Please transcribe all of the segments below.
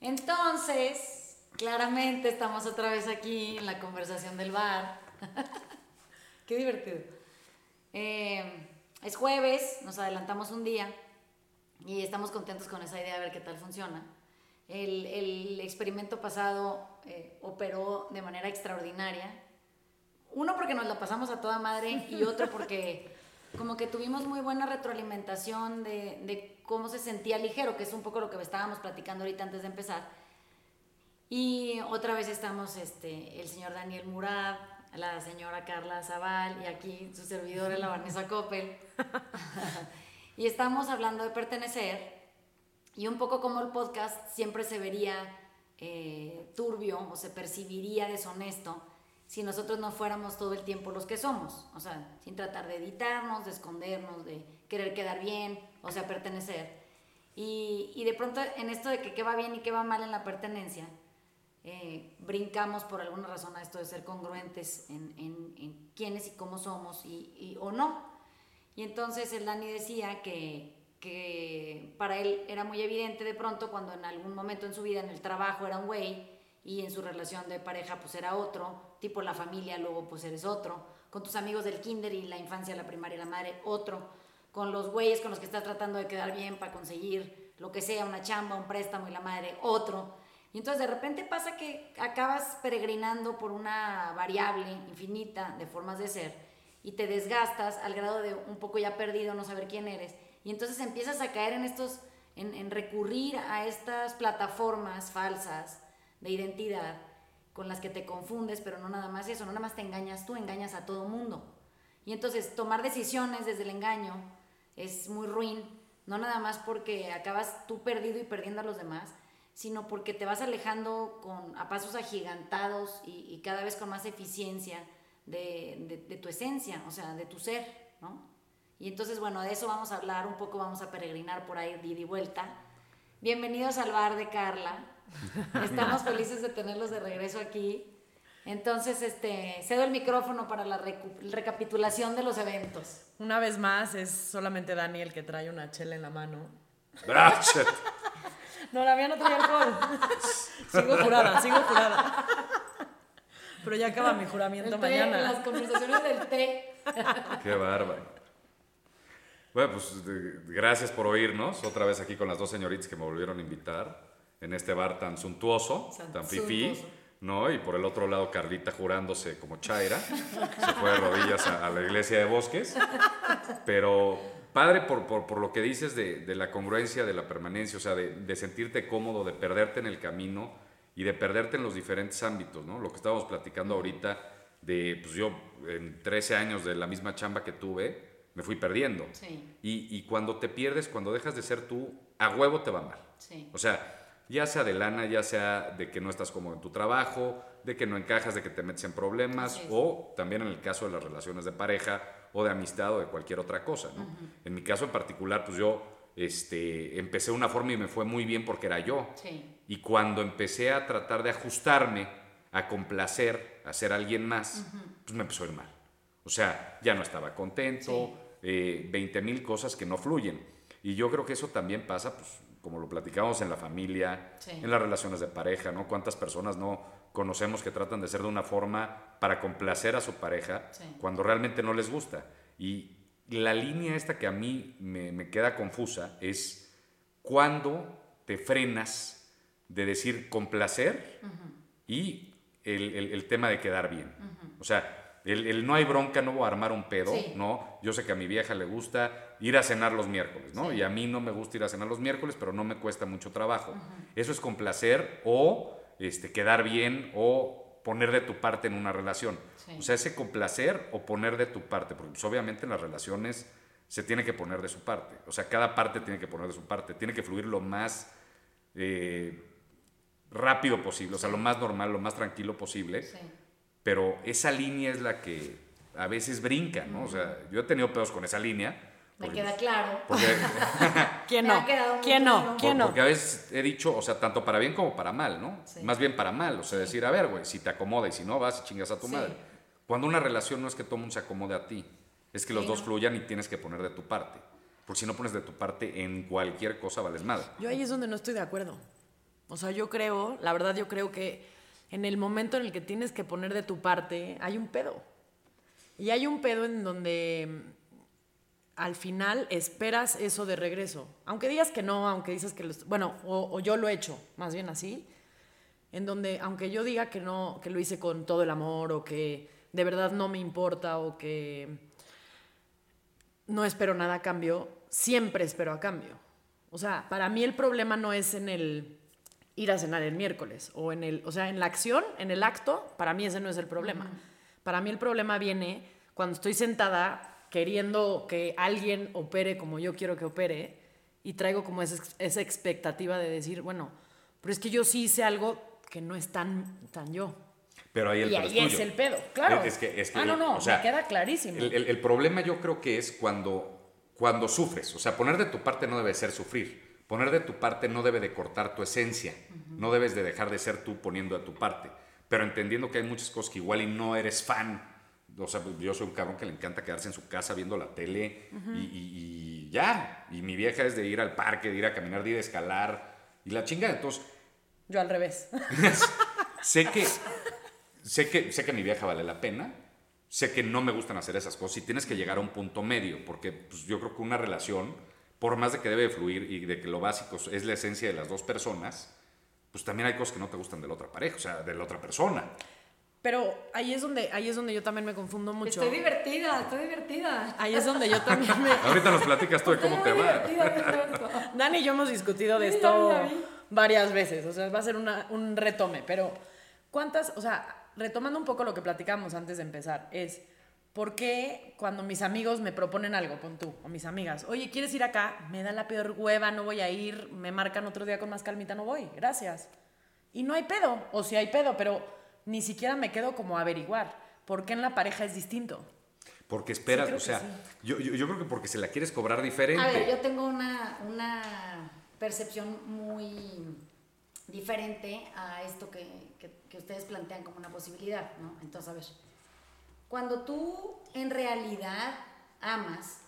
Entonces, claramente estamos otra vez aquí en la conversación del bar. Qué divertido. Eh, es jueves, nos adelantamos un día y estamos contentos con esa idea de ver qué tal funciona. El, el experimento pasado eh, operó de manera extraordinaria. Uno porque nos la pasamos a toda madre y otro porque como que tuvimos muy buena retroalimentación de, de, cómo se sentía ligero, que es un poco lo que estábamos platicando ahorita antes de empezar. Y otra vez estamos este, el señor Daniel Murad, la señora Carla Zaval y aquí su servidora, la Vanessa Coppel. y estamos hablando de pertenecer y un poco como el podcast siempre se vería eh, turbio o se percibiría deshonesto si nosotros no fuéramos todo el tiempo los que somos, o sea, sin tratar de editarnos, de escondernos, de querer quedar bien, o sea, pertenecer. Y, y de pronto en esto de que qué va bien y qué va mal en la pertenencia, eh, brincamos por alguna razón a esto de ser congruentes en, en, en quiénes y cómo somos y, y, o no. Y entonces el Dani decía que, que para él era muy evidente de pronto cuando en algún momento en su vida, en el trabajo era un güey, y en su relación de pareja pues era otro, tipo la familia luego pues eres otro, con tus amigos del kinder y la infancia, la primaria la madre otro, con los güeyes con los que estás tratando de quedar bien para conseguir lo que sea, una chamba, un préstamo y la madre otro. Y entonces de repente pasa que acabas peregrinando por una variable infinita de formas de ser y te desgastas al grado de un poco ya perdido, no saber quién eres. Y entonces empiezas a caer en estos, en, en recurrir a estas plataformas falsas de identidad con las que te confundes, pero no nada más eso, no nada más te engañas tú, engañas a todo mundo. Y entonces tomar decisiones desde el engaño es muy ruin, no nada más porque acabas tú perdido y perdiendo a los demás, sino porque te vas alejando con, a pasos agigantados y, cada vez con más eficiencia de, de, tu esencia, o sea, de tu ser, ¿no? Y entonces, bueno, de eso vamos a hablar un poco, vamos a peregrinar por ahí, de y vuelta. Bienvenidos al bar de Carla. Estamos felices de tenerlos de regreso aquí. Entonces, este, cedo el micrófono para la recapitulación de los eventos. Una vez más, es solamente Dani el que trae una chela en la mano. No, la mía no trae alcohol. sigo jurada, sigo jurada. Pero ya acaba mi juramento el té, mañana. Las conversaciones del té. Qué bárbaro. Bueno, pues gracias por oírnos. Otra vez aquí con las dos señoritas que me volvieron a invitar en este bar tan suntuoso, San- tan fifí. ¿no? Y por el otro lado Carlita jurándose como Chaira, se fue de rodillas a, a la iglesia de Bosques. Pero padre por, por, por lo que dices de, de la congruencia, de la permanencia, o sea, de, de sentirte cómodo, de perderte en el camino y de perderte en los diferentes ámbitos, ¿no? Lo que estábamos platicando ahorita de, pues yo en 13 años de la misma chamba que tuve, me fui perdiendo. Sí, Y, y cuando te pierdes, cuando dejas de ser tú, a huevo te va mal. sí. O sea, ya sea de lana, ya sea de que no estás cómodo en tu trabajo, de que no encajas, de que te metes en problemas, o también en el caso de las relaciones de pareja o de amistad o de cualquier otra cosa. ¿no? En mi caso en particular, pues yo este, empecé de una forma y me fue muy bien porque era yo. Sí, Y cuando empecé a tratar de ajustarme, a complacer, a ser alguien más, pues me empezó a ir mal. O sea, ya no estaba contento, eh, 20 mil cosas que no fluyen. Y yo creo que eso también pasa, pues, como lo platicamos en la familia, Sí. en las relaciones de pareja, ¿no? ¿Cuántas personas no conocemos que tratan de ser de una forma para complacer a su pareja Sí. cuando realmente no les gusta? Y la línea esta que a mí me, me queda confusa es cuando te frenas de decir complacer y el, el- el tema de quedar bien. O sea, el, el no hay bronca, no voy a armar un pedo, Sí. ¿no? Yo sé que a mi vieja le gusta ir a cenar los miércoles, ¿no? Sí. Y a mí no me gusta ir a cenar los miércoles, pero no me cuesta mucho trabajo. Eso es complacer o este, quedar bien o poner de tu parte en una relación. Sí. O sea, ese complacer o poner de tu parte, porque pues, obviamente en las relaciones se tiene que poner de su parte. O sea, cada parte tiene que poner de su parte. Tiene que fluir lo más eh, rápido posible, o sea, lo más normal, lo más tranquilo posible. Pero esa línea es la que a veces brinca, ¿no? O sea, yo he tenido pedos con esa línea. Me porque- queda claro. Porque, ¿Quién Me no? ¿Quién no? claro. ¿Quién no? porque a veces he dicho, o sea, tanto para bien como para mal, ¿no? Sí. Más bien para mal, o sea, Sí. decir, a ver, güey, si te acomoda y si no, vas y chingas a tu Sí. madre. Cuando una relación no es que todo el mundo se acomode a ti, es que los Sí, dos ¿no? fluyan y tienes que poner de tu parte. Porque si no pones de tu parte en cualquier cosa, vales madre. Yo ahí es donde no estoy de acuerdo. O sea, yo creo, la verdad yo creo que en el momento en el que tienes que poner de tu parte, hay un pedo. Y hay un pedo en donde mm, al final esperas eso de regreso. Aunque digas que no, aunque dices que lo... Bueno, o, o yo lo he hecho, más bien así. En donde, aunque yo diga que no, que lo hice con todo el amor o que de verdad no me importa o que no espero nada a cambio, siempre espero a cambio. O sea, para mí el problema no es en el ir a cenar el miércoles o en el, o sea, en la acción, en el acto, para mí ese no es el problema. Para mí el problema viene cuando estoy sentada queriendo que alguien opere como yo quiero que opere y traigo como esa, esa expectativa de decir, bueno, pero es que yo sí hice algo que no es tan, tan yo. Pero ahí el y ahí es es el pedo, claro. Es que, es que, ah, no, no, o sea, me queda clarísimo. El, el- el problema yo creo que es cuando, cuando sufres. O sea, poner de tu parte no debe ser sufrir. Poner de tu parte no debe de cortar tu esencia. No debes de dejar de ser tú poniendo de tu parte. Pero entendiendo que hay muchas cosas que igual y no eres fan. O sea, pues, yo soy un cabrón que le encanta quedarse en su casa viendo la tele y, y- y ya. Y mi vieja es de ir al parque, de ir a caminar, de ir a escalar. Y la chinga, entonces Yo al revés. sé que sé que sé que mi vieja vale la pena sé que no me gustan hacer esas cosas y tienes que llegar a un punto medio porque pues, yo creo que una relación por más de que debe de fluir y de que lo básico es la esencia de las dos personas pues también hay cosas que no te gustan de la otra pareja o sea de la otra persona Pero ahí es donde, ahí es donde yo también me confundo mucho. Estoy divertida, estoy divertida. Ahí es donde yo también me... ahorita nos platicas tú de cómo te va. Dani y yo hemos discutido de esto varias veces, o sea, va a ser una- un retome, pero ¿cuántas, o sea, retomando un poco lo que platicamos antes de empezar, es, ¿por qué cuando mis amigos me proponen algo, pon tú, o mis amigas, oye, ¿quieres ir acá? Me da la peor hueva, no voy a ir, me marcan otro día con más calmita, no voy, gracias. Y no hay pedo, o sí hay pedo, pero ni siquiera me quedo como a averiguar, ¿por qué en la pareja es distinto? porque esperas o sea sí. yo, yo, yo creo que porque se la quieres cobrar diferente A ver, yo tengo una, una percepción muy diferente a esto que, que- que ustedes plantean como una posibilidad, ¿no? Entonces, a ver, cuando tú en realidad amas,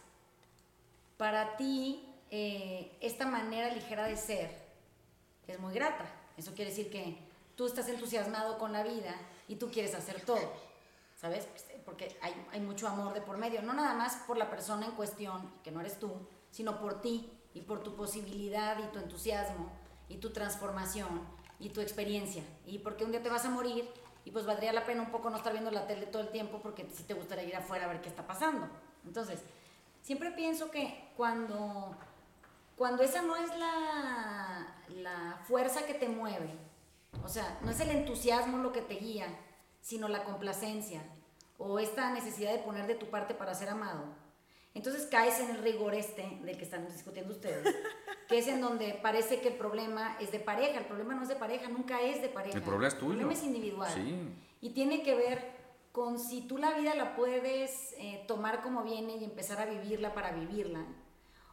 para ti eh, esta manera ligera de ser es muy grata. Eso quiere decir que tú estás entusiasmado con la vida y tú quieres hacer todo, ¿sabes? Porque hay, hay mucho amor de por medio, no nada más por la persona en cuestión, que no eres tú, sino por ti y por tu posibilidad y tu entusiasmo y tu transformación y tu experiencia. Y porque un día te vas a morir y pues valdría la pena un poco no estar viendo la tele todo el tiempo porque sí te gustaría ir afuera a ver qué está pasando. Entonces, siempre pienso que cuando, cuando esa no es la, la fuerza que te mueve, o sea, no es el entusiasmo lo que te guía, sino la complacencia o esta necesidad de poner de tu parte para ser amado. Entonces caes en el rigor este del que están discutiendo ustedes, que es en donde parece que el problema es de pareja. El problema no es de pareja, nunca es de pareja. El problema es tuyo. El problema es individual. Sí. Y tiene que ver con si tú la vida la puedes eh, tomar como viene y empezar a vivirla para vivirla.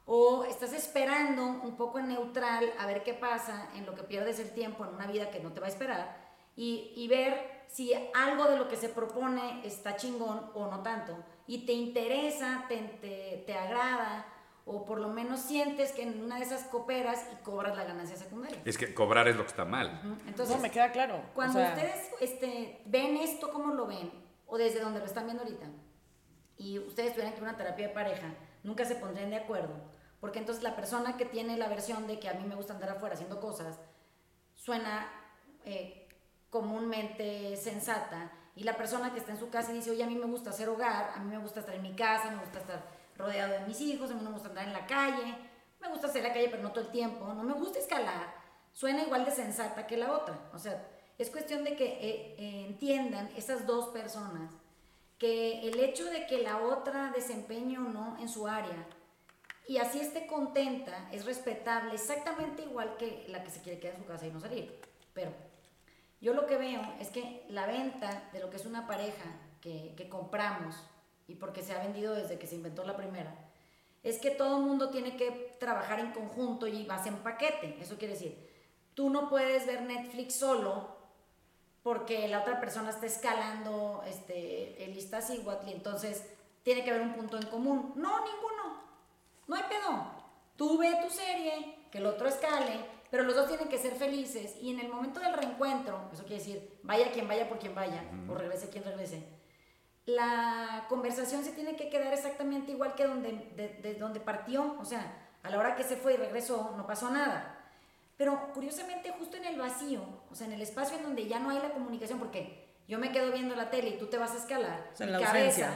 O estás esperando un poco en neutral a ver qué pasa en lo que pierdes el tiempo en una vida que no te va a esperar y, y ver si algo de lo que se propone está chingón o no tanto. Y te interesa, te, te, te agrada o por lo menos sientes que en una de esas cooperas y cobras la ganancia secundaria. es que cobrar es lo que está mal. Entonces, no, me queda claro. cuando o sea, ustedes este, ven esto, ¿cómo lo ven? O desde donde lo están viendo ahorita, y ustedes tuvieran que una terapia de pareja, nunca se pondrían de acuerdo. Porque entonces la persona que tiene la versión de que a mí me gusta andar afuera haciendo cosas, suena eh, comúnmente sensata. Y la persona que está en su casa y dice, oye, a mí me gusta hacer hogar, a mí me gusta estar en mi casa, me gusta estar rodeado de mis hijos, a mí no me gusta andar en la calle, me gusta hacer la calle pero no todo el tiempo, no me gusta escalar, suena igual de sensata que la otra. O sea, es cuestión de que eh, eh, entiendan esas dos personas que el hecho de que la otra desempeñe o no en su área y así esté contenta es respetable, exactamente igual que la que se quiere quedar en su casa y no salir. Pero yo lo que veo es que la venta de lo que es una pareja que, compramos, y porque se ha vendido desde que se inventó la primera, es que todo el mundo tiene que trabajar en conjunto y vas en paquete. Eso quiere decir, tú no puedes ver Netflix solo porque la otra persona está escalando este, el Iztaccíhuatl y entonces tiene que haber un punto en común. No, ninguno. No hay pedo. Tú ve tu serie, que el otro escale, pero los dos tienen que ser felices y en el momento del reencuentro, eso quiere decir, vaya quien vaya por quien vaya, o regrese quien regrese, la conversación se tiene que quedar exactamente igual que donde, de, de donde partió, o sea, a la hora que se fue y regresó no pasó nada. Pero curiosamente justo en el vacío, o sea, en el espacio en donde ya no hay la comunicación, porque yo me quedo viendo la tele y tú te vas a escalar, O sea, mi la cabeza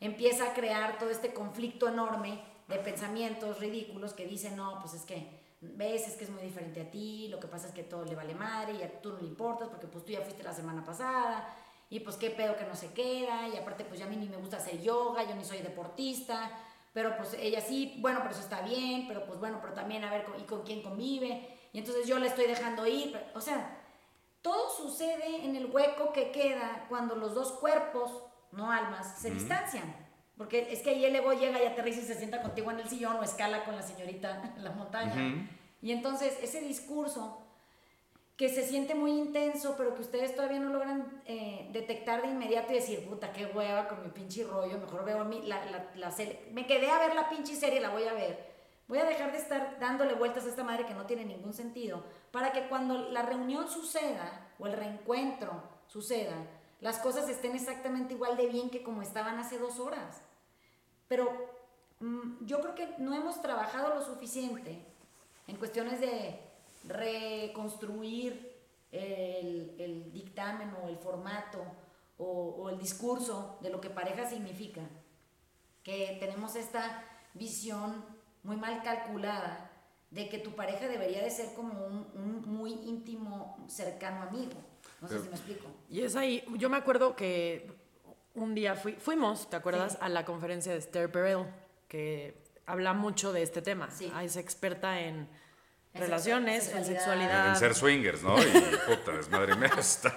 empieza a crear todo este conflicto enorme de pensamientos ridículos que dicen, no, pues es que, ves, es que es muy diferente a ti, lo que pasa es que todo le vale madre y a tú no le importas porque pues tú ya fuiste la semana pasada y pues qué pedo que no se queda y aparte pues ya a mí ni me gusta hacer yoga, yo ni soy deportista, pero pues ella sí, bueno, pero eso está bien, pero pues bueno, pero también a ver con, y con quién convive y entonces yo la estoy dejando ir, pero- o sea, todo sucede en el hueco que queda cuando los dos cuerpos, no almas, se distancian. Porque es que ahí el ego llega y aterriza y se sienta contigo en el sillón o escala con la señorita en la montaña. Ujú. Y entonces ese discurso que se siente muy intenso, pero que ustedes todavía no logran eh, detectar de inmediato y decir, puta, qué hueva con mi pinche rollo, mejor veo mi, la, la, la. Me quedé a ver la pinche serie, la voy a ver. Voy a dejar de estar dándole vueltas a esta madre que no tiene ningún sentido, para que cuando la reunión suceda o el reencuentro suceda, las cosas estén exactamente igual de bien que como estaban hace dos horas. Pero mm, yo creo que no hemos trabajado lo suficiente en cuestiones de reconstruir el, el dictamen o el formato o, o el discurso de lo que pareja significa. Que tenemos esta visión muy mal calculada de que tu pareja debería de ser como un, un muy íntimo, cercano amigo. No sé Pero- si me explico. Y es ahí, yo me acuerdo que un día fui- fuimos, ¿te acuerdas? Sí. A la conferencia de Esther Perel, que habla mucho de este tema. Sí. Ah, Es experta en relaciones, en sexualidad. En ser swingers, ¿no? Y puta, desmadre mía, está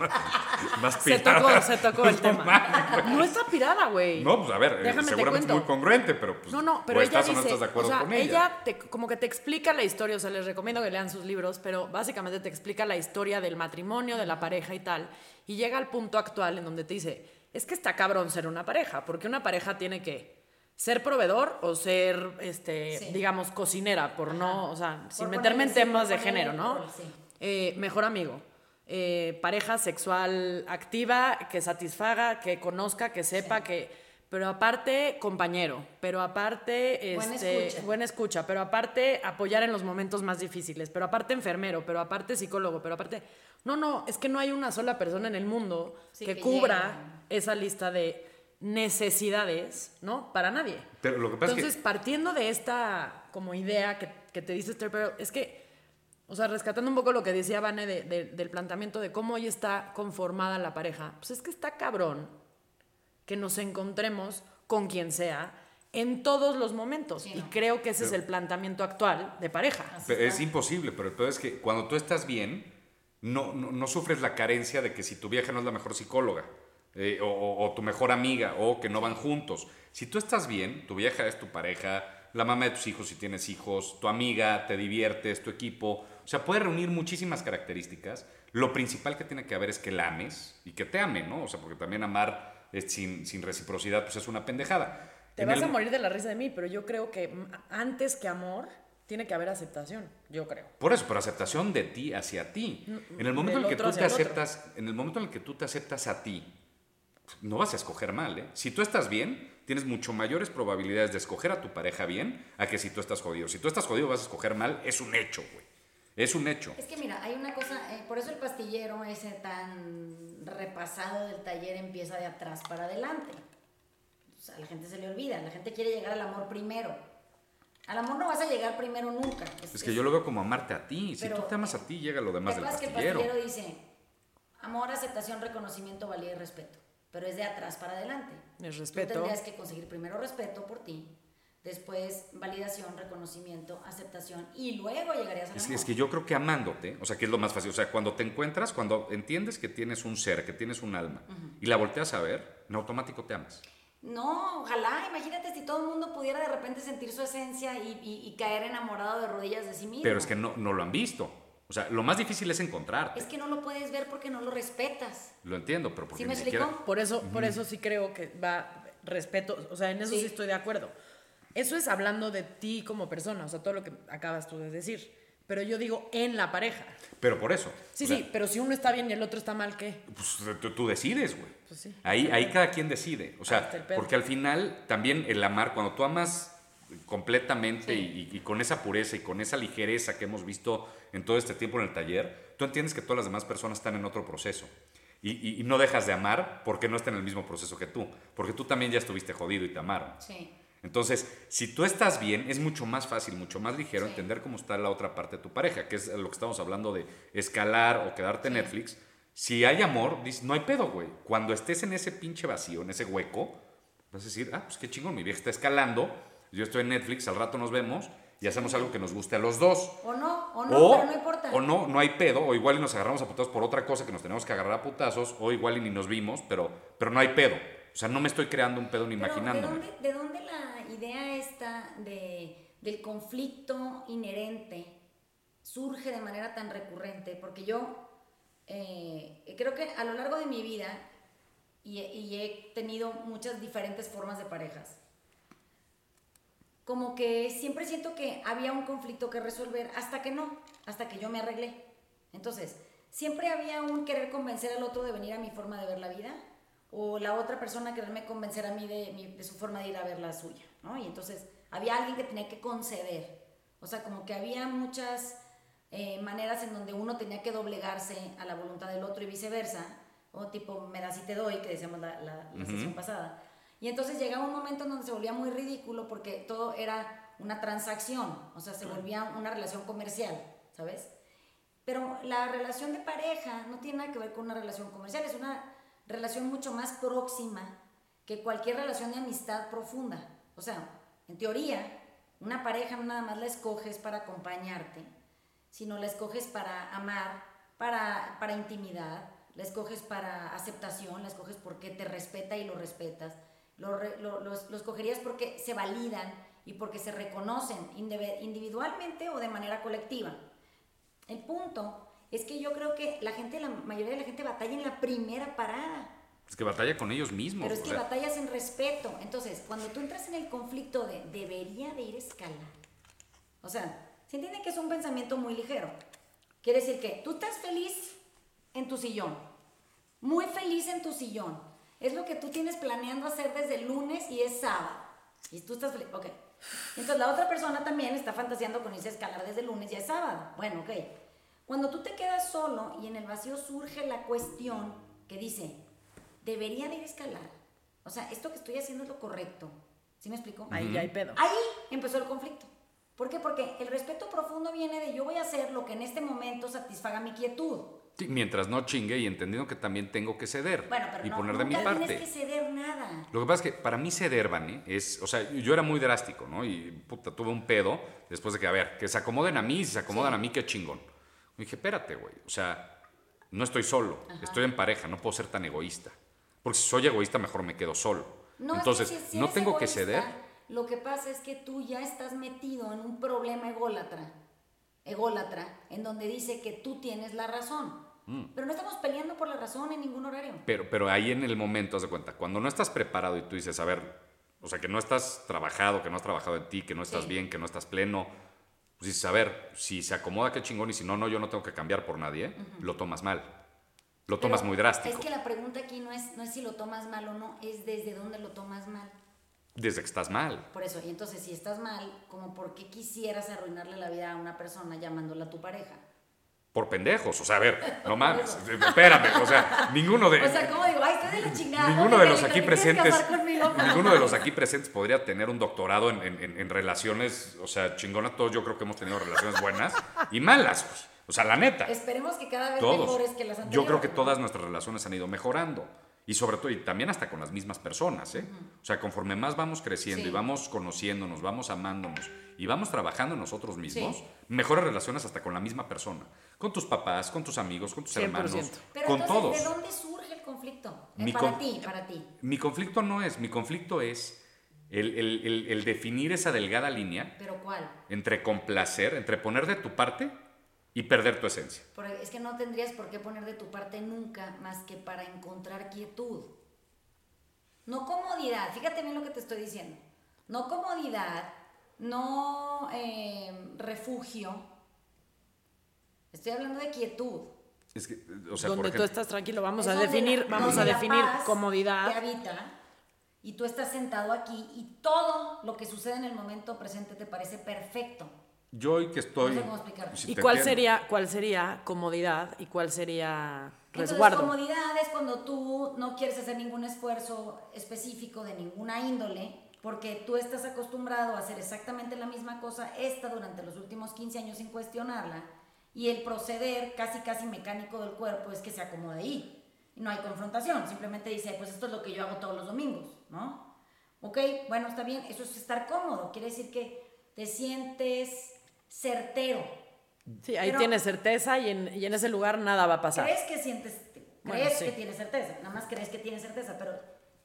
más se pirada. tocó, se tocó el No tema. No está pirada, güey. No, pues a ver, eh, Déjame te seguramente es muy congruente, pero pues No, no, pero o ella estás o no dice, estás de acuerdo o sea, con ella. te, como que te explica la historia, o sea, les recomiendo que lean sus libros, pero básicamente te explica la historia del matrimonio, de la pareja y tal, y llega al punto actual en donde te dice, es que está cabrón ser una pareja, porque una pareja tiene que ser proveedor o ser, este, Sí. digamos, cocinera, por no, o sea, sin meterme en temas de género, ¿no? sí. Eh, mejor amigo. eh, pareja sexual activa, que satisfaga, que conozca, que sepa, que... Pero aparte, compañero. Pero aparte, Buena este, escucha. buena escucha. Pero aparte, apoyar en los momentos más difíciles. Pero aparte, enfermero. Pero aparte, psicólogo. Pero aparte... No, no, es que no hay una sola persona en el mundo Sí, que, que cubra llegue. esa lista de necesidades, ¿no? Para nadie. Pero lo que pasa Entonces, es que partiendo de esta como idea que, que te dice Esther Perel, es que, o sea, rescatando un poco lo que decía Vane de- de- del planteamiento de cómo hoy está conformada la pareja, pues es que está cabrón que nos encontremos con quien sea en todos los momentos. Sí, y no. creo que ese es el planteamiento actual de pareja. Es imposible, pero el peor es que cuando tú estás bien, no, no, no sufres la carencia de que si tu vieja no es la mejor psicóloga, eh, o, o- o tu mejor amiga, o que no van juntos. Si tú estás bien, tu vieja es tu pareja, la mamá de tus hijos si tienes hijos, tu amiga, te diviertes, tu equipo. O sea, puede reunir muchísimas características. Lo principal que tiene que haber es que la ames y que te ame, ¿no? O sea, porque también amar sin, sin reciprocidad pues es una pendejada. Te En vas el- a morir de la risa de mí, pero yo creo que mm, antes que amor, tiene que haber aceptación, yo creo. Por eso, pero aceptación de ti hacia ti. En el momento en el que tú te otro. aceptas, en el momento en el que tú te aceptas a ti, no vas a escoger mal, ¿eh? Si tú estás bien, tienes mucho mayores probabilidades de escoger a tu pareja bien a que si tú estás jodido. Si tú estás jodido vas a escoger mal, es un hecho, güey. Es un hecho. Es que mira, hay una cosa, eh, por eso el pastillero ese tan repasado del taller empieza de atrás para adelante. O sea, a la gente se le olvida, la gente quiere llegar al amor primero. Al amor no vas a llegar primero nunca. Es que yo lo veo como amarte a ti. Si Pero, tú te amas a ti, llega lo demás ¿Te del acuerdas que el pastillero. pastillero dice amor, aceptación, reconocimiento, valía y respeto? Pero es de atrás para adelante. Es Tú respeto. tendrías que conseguir primero respeto por ti, después validación, reconocimiento, aceptación y luego llegarías al Es amor. que, es que yo creo que amándote, o sea, que es lo más fácil, o sea, cuando te encuentras, cuando entiendes que tienes un ser, que tienes un alma, y la volteas a ver, en automático te amas. No, ojalá, imagínate si todo el mundo pudiera de repente sentir su esencia y, y- y caer enamorado de rodillas de sí mismo. Pero es que no, no lo han visto. O sea, lo más difícil es encontrarte. Es que no lo puedes ver porque no lo respetas. Lo entiendo, pero porque ¿Sí me ni siquiera... Por eso, por eso sí creo que va respeto, o sea, en eso sí. Sí. estoy de acuerdo. Eso es hablando de ti como persona, o sea, todo lo que acabas tú de decir. Pero yo digo en la pareja. Pero por eso. Sí, sea, sí, pero si uno está bien y el otro está mal, ¿qué? Pues tú, tú decides, güey. Pues sí. Ahí, ahí cada quien decide. O sea, porque al final también el amar, cuando tú amas completamente Sí. y, y con esa pureza y con esa ligereza que hemos visto en todo este tiempo en el taller, tú entiendes que todas las demás personas están en otro proceso. Y, y- y no dejas de amar porque no están en el mismo proceso que tú. Porque tú también ya estuviste jodido y te amaron. Sí. Entonces, si tú estás bien, es mucho más fácil, mucho más ligero Sí. entender cómo está la otra parte de tu pareja, que es lo que estamos hablando de escalar o quedarte en Sí. Netflix. Si hay amor, dices, no hay pedo, güey. Cuando estés en ese pinche vacío, en ese hueco, vas a decir, ah, pues qué chingón, mi vieja está escalando, yo estoy en Netflix, al rato nos vemos y hacemos algo que nos guste a los dos. O no, o no, O, pero no importa. o no, no hay pedo, o igual y nos agarramos a putazos por otra cosa que nos tenemos que agarrar a putazos, o igual y ni nos vimos, pero, pero no hay pedo. O sea, no me estoy creando un pedo ni Pero, imaginándome. ¿de dónde, de dónde la idea esta de, del conflicto inherente surge de manera tan recurrente? Porque yo eh, creo que a lo largo de mi vida, y, y he tenido muchas diferentes formas de parejas, como que siempre siento que había un conflicto que resolver hasta que no, hasta que yo me arreglé. Entonces, siempre había un querer convencer al otro de venir a mi forma de ver la vida o la otra persona quererme convencer a mí de, de su forma de ir a ver la suya, ¿no? Y entonces había alguien que tenía que conceder. O sea, como que había muchas eh, maneras en donde uno tenía que doblegarse a la voluntad del otro y viceversa, o tipo, me das y te doy, que decíamos la, la- la sesión pasada. Y entonces llegaba un momento en donde se volvía muy ridículo porque todo era una transacción, o sea, se volvía una relación comercial, ¿sabes? Pero la relación de pareja no tiene nada que ver con una relación comercial, es una relación mucho más próxima que cualquier relación de amistad profunda. O sea, en teoría, una pareja no nada más la escoges para acompañarte, sino la escoges para amar, para, para intimidad, la escoges para aceptación, la escoges porque te respeta y lo respetas, lo, lo- porque se validan y porque se reconocen individualmente o de manera colectiva. El punto es que yo creo que la gente, la mayoría de la gente batalla en la primera parada. Es que batalla con ellos mismos. Pero es o que sea, batallas en respeto. Entonces, cuando tú entras en el conflicto de debería de ir a escalar, o sea, se entiende que es un pensamiento muy ligero. Quiere decir que tú estás feliz en tu sillón, muy feliz en tu sillón. Es lo que tú tienes planeando hacer desde el lunes y es sábado. Y tú estás feliz. Ok. Entonces la otra persona también está fantaseando con irse a escalar desde el lunes y es sábado. Bueno, ok. Cuando tú te quedas solo y en el vacío surge la cuestión que dice, debería de ir a escalar. O sea, esto que estoy haciendo es lo correcto. ¿Sí me explico? Ahí ya hay pedo. Ahí empezó el conflicto. ¿Por qué? Porque el respeto profundo viene de yo voy a hacer lo que en este momento satisfaga mi quietud. sí, mientras no chingue y entendiendo que también tengo que ceder Bueno, pero y no, poner de mi parte. tienes que ceder nada. Lo que pasa es que para mí ceder, Vane, es, o sea, yo era muy drástico, ¿no? Y puta, tuve un pedo después de que, a ver, que se acomoden a mí, si se acomodan Sí. a mí, qué chingón. Y dije, espérate, güey, o sea, no estoy solo, estoy en pareja, no puedo ser tan egoísta. Porque si soy egoísta, mejor me quedo solo. No, es Entonces, que si- no tengo que ceder. Lo que pasa es que tú ya estás metido en un problema ególatra, ególatra, en donde dice que tú tienes la razón. Mm. Pero no estamos peleando por la razón en ningún horario. Pero, pero ahí en el momento, haz de cuenta, cuando no estás preparado y tú dices, a ver, o sea, que no estás trabajado, que no has trabajado en ti, que no estás Sí. bien, que no estás pleno, pues dices, a ver, si se acomoda, qué chingón, y si no, no, yo no tengo que cambiar por nadie, lo tomas mal. Lo tomas Pero muy drástico. Es que la pregunta aquí no es, no es si lo tomas mal o no, es desde dónde lo tomas mal. Desde que estás mal. Por eso, y entonces si estás mal, como por qué quisieras arruinarle la vida a una persona llamándola tu pareja. Por pendejos, o sea, a ver, no mames, espérame, o sea, ninguno de, O sea, ¿cómo digo? Ay, estoy de la chingada. ninguno de los aquí ¿te quieres presentes, ninguno de los aquí presentes podría tener un doctorado en, en- en- en relaciones, o sea, chingona, todos yo creo que hemos tenido relaciones buenas y malas, güey. O sea, la neta. Esperemos que cada vez Todos. mejores que las anteriores. Yo creo que todas nuestras relaciones han ido mejorando. Y sobre todo, y también hasta con las mismas personas, ¿eh? O sea, conforme más vamos creciendo Sí. y vamos conociéndonos, vamos amándonos y vamos trabajando en nosotros mismos, Sí. mejores relaciones hasta con la misma persona. Con tus papás, con tus amigos, con tus 100%. hermanos, Pero con entonces, todos. ¿de dónde surge el conflicto? Eh, Mi para con- ti, para ti. Mi conflicto no es, mi conflicto es el, el- el- el definir esa delgada línea ¿Pero cuál? entre complacer, entre poner de tu parte y perder tu esencia. Porque es que no tendrías por qué poner de tu parte nunca más que para encontrar quietud. No comodidad, fíjate bien lo que te estoy diciendo. No comodidad, no eh, refugio, Estoy hablando de quietud. Es que, o sea, donde por tú estás tranquilo, vamos Es a definir, la- vamos a definir Te comodidad. habita y tú estás sentado aquí y todo lo que sucede en el momento presente te parece perfecto. Yo hoy que estoy... No sé cómo explicarlo. si ¿Y cuál entiendo. sería, cuál sería comodidad y cuál sería Entonces, resguardo? comodidad es cuando tú no quieres hacer ningún esfuerzo específico de ninguna índole, porque tú estás acostumbrado a hacer exactamente la misma cosa esta durante los últimos 15 años sin cuestionarla, y el proceder casi casi mecánico del cuerpo es que se acomode ahí. Y no hay confrontación, simplemente dice, pues esto es lo que yo hago todos los domingos, ¿no? Ok, bueno, está bien, eso es estar cómodo, quiere decir que te sientes certero, Sí, ahí Pero- tienes certeza y en, y en ese lugar nada va a pasar. crees que sientes, Bueno, crees sí. que tienes certeza, nada más crees que tienes certeza, pero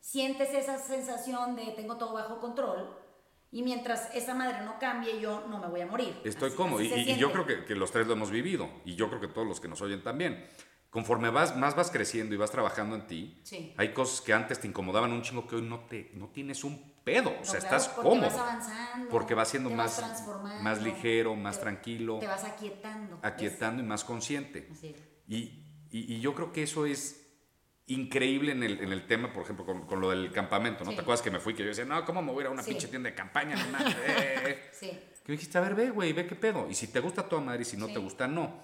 sientes esa sensación de tengo todo bajo control y mientras esa madre no cambie yo no me voy a morir. Estoy Así- cómodo. así Y, y- yo creo que, que los tres lo hemos vivido. Y yo creo que todos los que nos oyen también. Conforme vas, más vas creciendo y vas trabajando en ti, Sí. hay cosas que antes te incomodaban un chingo que hoy no, te, no tienes un pedo. O No, sea, claro, estás porque cómodo. vas avanzando, porque vas siendo más, transformando, más ligero, más te- tranquilo, Te vas aquietando. ¿ves? aquietando y más consciente. Así. Y, y- y yo creo que eso es increíble en el, en el tema, por ejemplo, con, con lo del campamento, ¿no? Sí. ¿Te acuerdas que me fui? Que yo decía, no, ¿cómo me voy a ir a una Sí. pinche tienda de campaña? No mames, eh". Sí, Que dijiste, a ver, ve, güey, ve qué pedo. Y si te gusta toda madre y si no te gusta, no.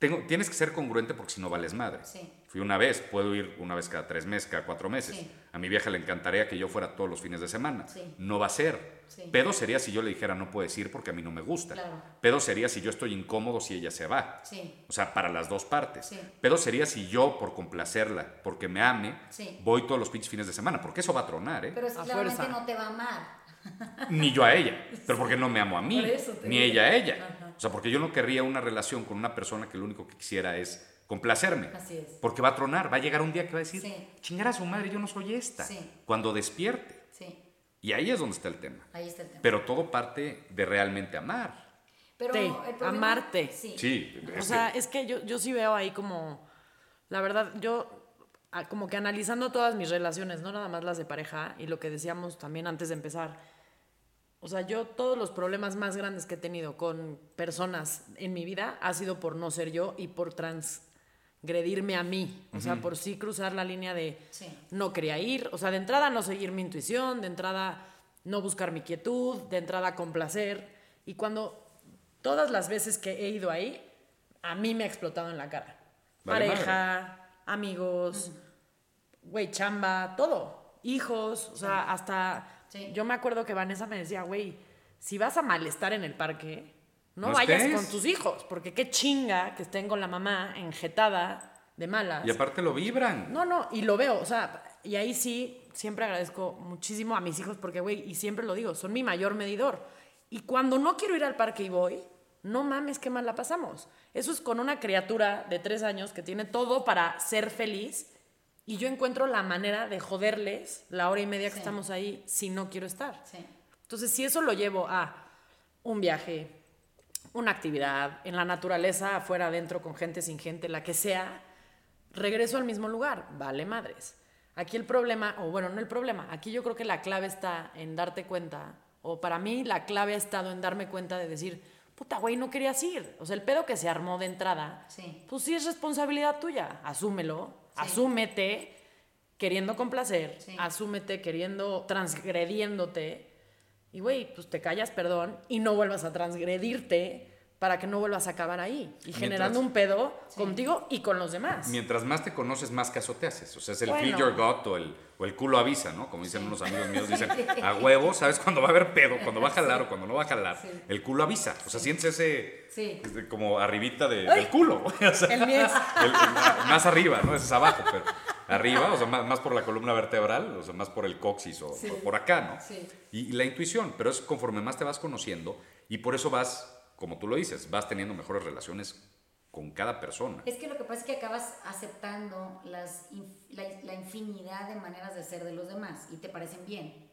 Tengo, tienes que ser congruente porque si no vales madre. Sí. Fui una vez, puedo ir una vez cada tres meses, cada cuatro meses. Sí. A mi vieja le encantaría que yo fuera todos los fines de semana. Sí. No va a ser. Sí. Pedo sería si yo le dijera no puedes ir porque a mí no me gusta. Claro. Pedo sería si yo estoy incómodo si ella se va. sí, O sea, para las dos partes. Sí. Pedo sería si yo, por complacerla, porque me ame, Sí. voy todos los pinches fines de semana. Porque eso va a tronar, ¿eh? pero es A claramente fuerza. no te va a amar. Ni yo a ella, pero porque no me amo a mí, ni digo. ella a ella. Ajá. O sea, porque yo no querría una relación con una persona que lo único que quisiera es complacerme. Así es. Porque va a tronar, va a llegar un día que va a decir, Sí. chingar a su madre, yo no soy esta. Sí. Cuando despierte. Sí, Y ahí es donde está el tema. ahí está el tema. Pero todo parte de realmente amar. Pero Te, el problema- amarte. Sí. Sí. O sea, es que yo, yo sí veo ahí como, la verdad, yo como que analizando todas mis relaciones, no nada más las de pareja, y lo que decíamos también antes de empezar, o sea, yo todos los problemas más grandes que he tenido con personas en mi vida ha sido por no ser yo y por transgredirme a mí, o sea, por sí cruzar la línea de Sí. no quería ir, o sea, de entrada no seguir mi intuición, de entrada no buscar mi quietud, de entrada complacer, y cuando todas las veces que he ido ahí, a mí me ha explotado en la cara. Vale Pareja, amigos, güey, chamba, todo, hijos, o sea, hasta... Sí. Yo me acuerdo que Vanessa me decía, güey, si vas a malestar en el parque, no, No vayas estés. con tus hijos, porque qué chinga que estén con la mamá enjetada de malas. Y aparte lo vibran. No, no, y lo veo, o sea, y ahí sí, siempre agradezco muchísimo a mis hijos porque, güey, y siempre lo digo, son mi mayor medidor. Y cuando no quiero ir al parque y voy, no mames, qué mal la pasamos. Eso es con una criatura de tres años que tiene todo para ser feliz y yo encuentro la manera de joderles la hora y media que Sí. estamos ahí si no quiero estar. Sí. Entonces, si eso lo llevo a un viaje, una actividad, en la naturaleza, afuera, adentro, con gente, sin gente, la que sea, regreso al mismo lugar. Vale, madres. Aquí el problema, o bueno, no el problema, aquí yo creo que la clave está en darte cuenta, o para mí la clave ha estado en darme cuenta de decir, puta, güey, no querías ir. O sea, el pedo que se armó de entrada, Sí. pues sí es responsabilidad tuya. Asúmelo, Sí. asúmete queriendo complacer, Sí. asúmete queriendo, transgrediéndote. Y güey, pues te callas, perdón, y no vuelvas a transgredirte para que no vuelvas a acabar ahí. Y generando un pedo contigo y con los demás. Mientras más te conoces, más caso te haces. O sea, es el Bueno. feel your gut o el, o el culo avisa, ¿no? Como dicen unos amigos míos, dicen, a huevo, ¿sabes cuándo va a haber pedo? Cuando va a jalar o cuando no va a jalar. Sí. El culo avisa. O sea, sientes ese, Sí. como arribita de- del culo. O sea, El mío es- el- el- más arriba, ¿no? Ese es abajo, pero arriba, o sea, más, más por la columna vertebral, o sea, más por el coxis o Sí. por, por acá, ¿no? Sí. Y, y la intuición, pero es conforme más te vas conociendo y por eso vas, como tú lo dices, vas teniendo mejores relaciones con cada persona. Es que lo que pasa es que acabas aceptando las, la, la infinidad de maneras de ser de los demás y te parecen bien.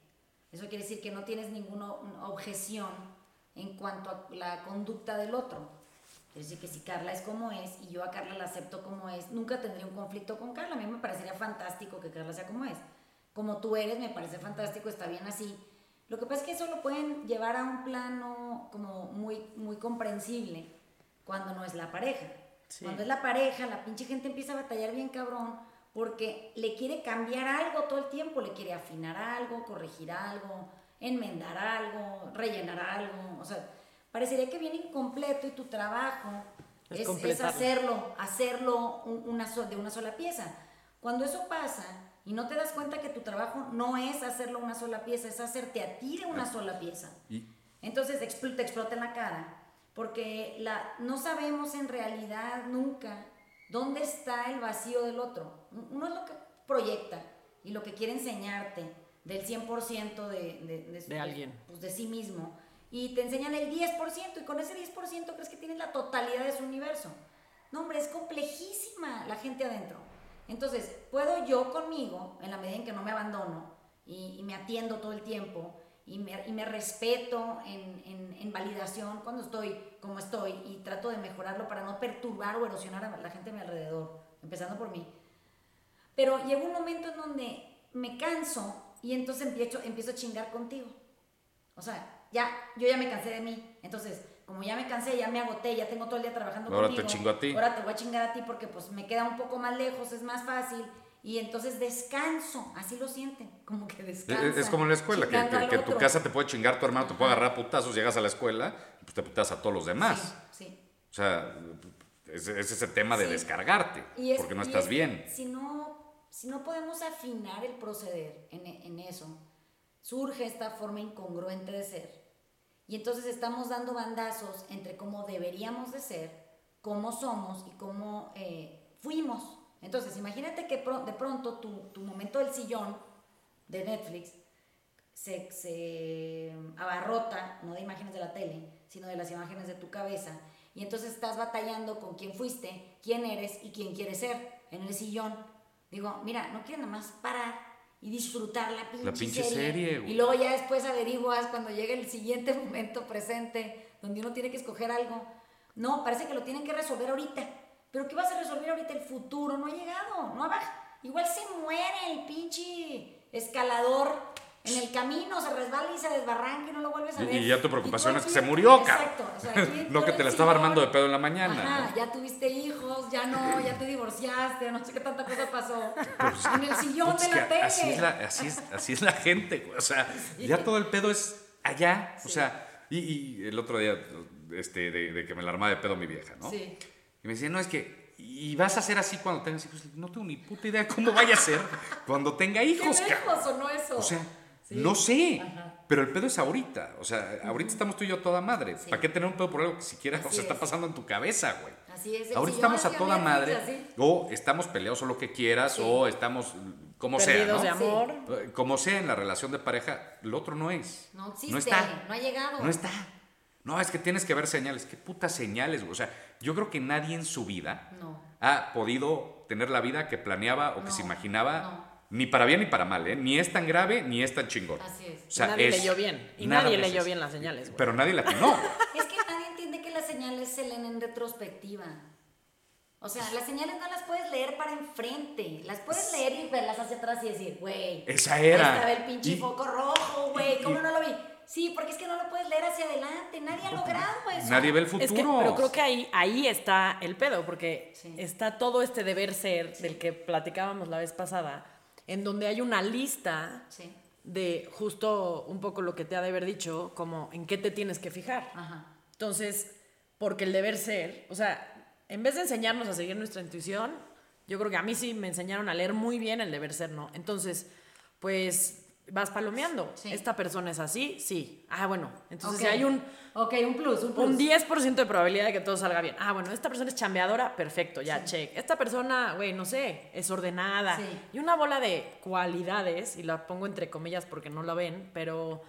Eso quiere decir que no tienes ninguna objeción en cuanto a la conducta del otro. Quiere decir que si Carla es como es y yo a Carla la acepto como es, nunca tendría un conflicto con Carla. A mí me parecería fantástico que Carla sea como es. Como tú eres, me parece fantástico, está bien así. Lo que pasa es que eso lo pueden llevar a un plano como muy, muy comprensible cuando no es la pareja. Sí. Cuando es la pareja, la pinche gente empieza a batallar bien cabrón porque le quiere cambiar algo todo el tiempo, le quiere afinar algo, corregir algo, enmendar algo, rellenar algo. O sea, parecería que viene incompleto y tu trabajo Es es, hacerlo, hacerlo un- una so- de una sola pieza. Cuando eso pasa y no te das cuenta que tu trabajo no es hacerlo una sola pieza, es hacerte a ti de una sola pieza. Y, Entonces te explota en la cara, porque la, no sabemos en realidad nunca dónde está el vacío del otro. Uno es lo que proyecta y lo que quiere enseñarte del 100% de, de, De alguien. pues, de sí mismo, y te enseñan el 10%, y con ese 10% crees que tienes la totalidad de su universo. No, hombre, es complejísima la gente adentro. Entonces, puedo yo conmigo, en la medida en que no me abandono y, y me atiendo todo el tiempo y me, y me respeto en, en- en validación cuando estoy como estoy y trato de mejorarlo para no perturbar o erosionar a la gente a mi alrededor, empezando por mí. Pero llega un momento en donde me canso y entonces empiezo, empiezo a chingar contigo. O sea, ya, yo ya me cansé de mí. Entonces, como ya me cansé, ya me agoté, ya tengo todo el día trabajando Ahora te contigo. chingo a ti. Ahora te voy a chingar a ti porque pues me queda un poco más lejos, es más fácil. Y entonces descanso, así lo sienten, como que es, descanso. es como en la escuela, que, que, tu casa te puede chingar tu hermano, te puede agarrar a putazos, llegas a la escuela, pues te putas a todos los demás. Sí, sí. O sea, es, es ese tema de Sí. descargarte, Y es- porque no y estás es- bien. Si no, si no podemos afinar el proceder en, en eso, surge esta forma incongruente de ser. Y entonces estamos dando bandazos entre cómo deberíamos de ser, cómo somos y cómo eh, fuimos. Entonces, imagínate que de pronto tu, tu momento del sillón de Netflix se, se abarrota, no de imágenes de la tele, sino de las imágenes de tu cabeza. Y entonces estás batallando con quién fuiste, quién eres y quién quieres ser en el sillón. Digo, mira, no quiero nada más parar y disfrutar la pinche, La pinche serie. Y luego ya después averiguas cuando llegue el siguiente momento presente, donde uno tiene que escoger algo. No, parece que lo tienen que resolver ahorita. Pero ¿qué vas a resolver ahorita? El futuro no ha llegado, no ha baj- Igual se muere el pinche escalador en el camino, se resbala y se desbarranca y no lo vuelves a ver. y ya tu preocupación es que se murió. Exacto. o sea, No que te la estaba armando de pedo en la mañana, Ajá, ¿no? ya tuviste hijos, ya no, ya te divorciaste, no sé qué tanta cosa pasó. Pues, en el sillón Putz, de la tele. así, es la, así, es, así es la gente, güey. O sea, ya todo el pedo es allá. O sea, y, y el otro día, este, de, de que me la armaba de pedo mi vieja, ¿no? Sí. Y me decía, no, es que, y vas a hacer así cuando tengas hijos. No tengo ni puta idea de cómo vaya a ser cuando tenga ¿Qué hijos, cabrón. lejos o no eso? O sea, Sí. no sé. Ajá. Pero el pedo es ahorita. O sea, ahorita estamos tú y yo a toda madre. Sí. ¿Para qué tener un pedo por algo que siquiera o Así está es. pasando en tu cabeza, güey? Así es. Ahorita estamos a toda madre. O estamos peleados o lo que quieras. Sí. O estamos como sea, ¿no? de amor. Eh, Como sea en la relación de pareja, el otro no es. No existe, No está. no ha llegado. No está. No, es que tienes que ver señales. ¿Qué putas señales? güey? O sea, yo creo que nadie en su vida No. ha podido tener la vida que planeaba o que se imaginaba, no. Ni para bien ni para mal, ¿eh? Ni es tan grave ni es tan chingón. Así es. O sea, nadie es leyó bien. Y nadie leyó bien las señales, güey. Pero nadie la atinó. Es que nadie entiende que las señales se leen en retrospectiva. O sea, las señales no las puedes leer para enfrente. Las puedes leer y verlas hacia atrás y decir, güey. Esa era. Ahí estaba el pinche Y- foco rojo, güey. ¿Cómo y- no lo vi? Sí, porque es que no lo puedes leer hacia adelante. Nadie ha logrado eso. Nadie ve el futuro. Es que, pero creo que ahí, ahí está el pedo, porque Sí. está todo este deber ser del que platicábamos la vez pasada, en donde hay una lista Sí. de justo un poco lo que te ha de haber dicho, como en qué te tienes que fijar. Ajá. Entonces, porque el deber ser, o sea, en vez de enseñarnos a seguir nuestra intuición, yo creo que a mí sí me enseñaron a leer muy bien el deber ser, ¿no? Entonces, pues vas palomeando. Sí. Esta persona es así, sí. Ah, bueno. Entonces, si hay un, Ok, un plus, un plus. un 10% de probabilidad de que todo salga bien. Ah, bueno, esta persona es chambeadora, perfecto, ya, check. Esta persona, güey, no sé, es ordenada. Sí. Y una bola de cualidades, y la pongo entre comillas porque no la ven, pero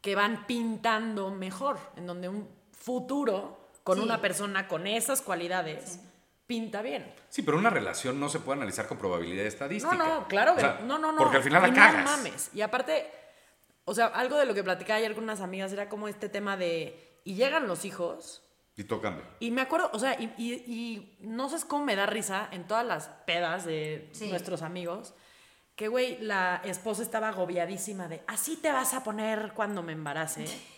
que van pintando mejor, en donde un futuro con una persona con esas cualidades. Pinta bien. Sí, pero una relación no se puede analizar con probabilidad estadística. No, no, claro O que sea, no, no, no. Porque al final la Y cagas. No mames. Y aparte, o sea, algo de lo que platicaba ayer con unas amigas era como este tema de. Y llegan los hijos. Y todo cambia. Y me acuerdo, o sea, y, y- y no sé cómo me da risa en todas las pedas de Sí. nuestros amigos, que, güey, la esposa estaba agobiadísima de, así te vas a poner cuando me embarace.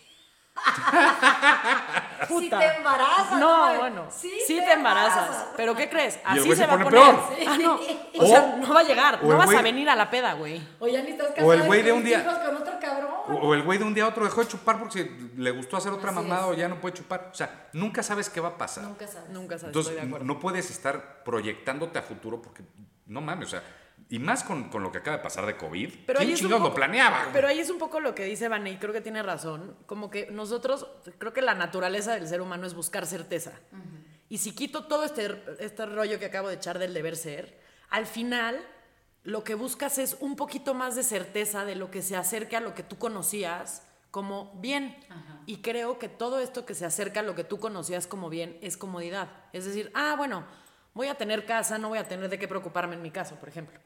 Puta. te embarazas. No, bueno. Sí, Sí, te te embarazas. embarazas. Pero ¿qué crees? Así se, se va a pone poner. peor. Ah, no. O, O- sea, no va a llegar. No vas a venir a la peda, güey. O ya ni estás O el casado güey de un día- con otro cabrón. O, el güey de un día a otro dejó de chupar porque le gustó hacer otra Así mamada es. o ya no puede chupar. O sea, nunca sabes qué va a pasar. Nunca sabes. Nunca sabes, Entonces, estoy de acuerdo. no puedes estar proyectándote a futuro porque no mames, o sea, y más con, con lo que acaba de pasar de COVID. Pero ahí ¿Quién es un chingados lo poco- planeaba? Pero ahí es un poco lo que dice Vane, y creo que tiene razón. Como que nosotros, creo que la naturaleza del ser humano es buscar certeza. Y si quito todo este, este rollo que acabo de echar del deber ser, al final lo que buscas es un poquito más de certeza de lo que se acerca a lo que tú conocías como bien. Y creo que todo esto que se acerca a lo que tú conocías como bien es comodidad. Es decir, ah, bueno, voy a tener casa, no voy a tener de qué preocuparme en mi caso, por ejemplo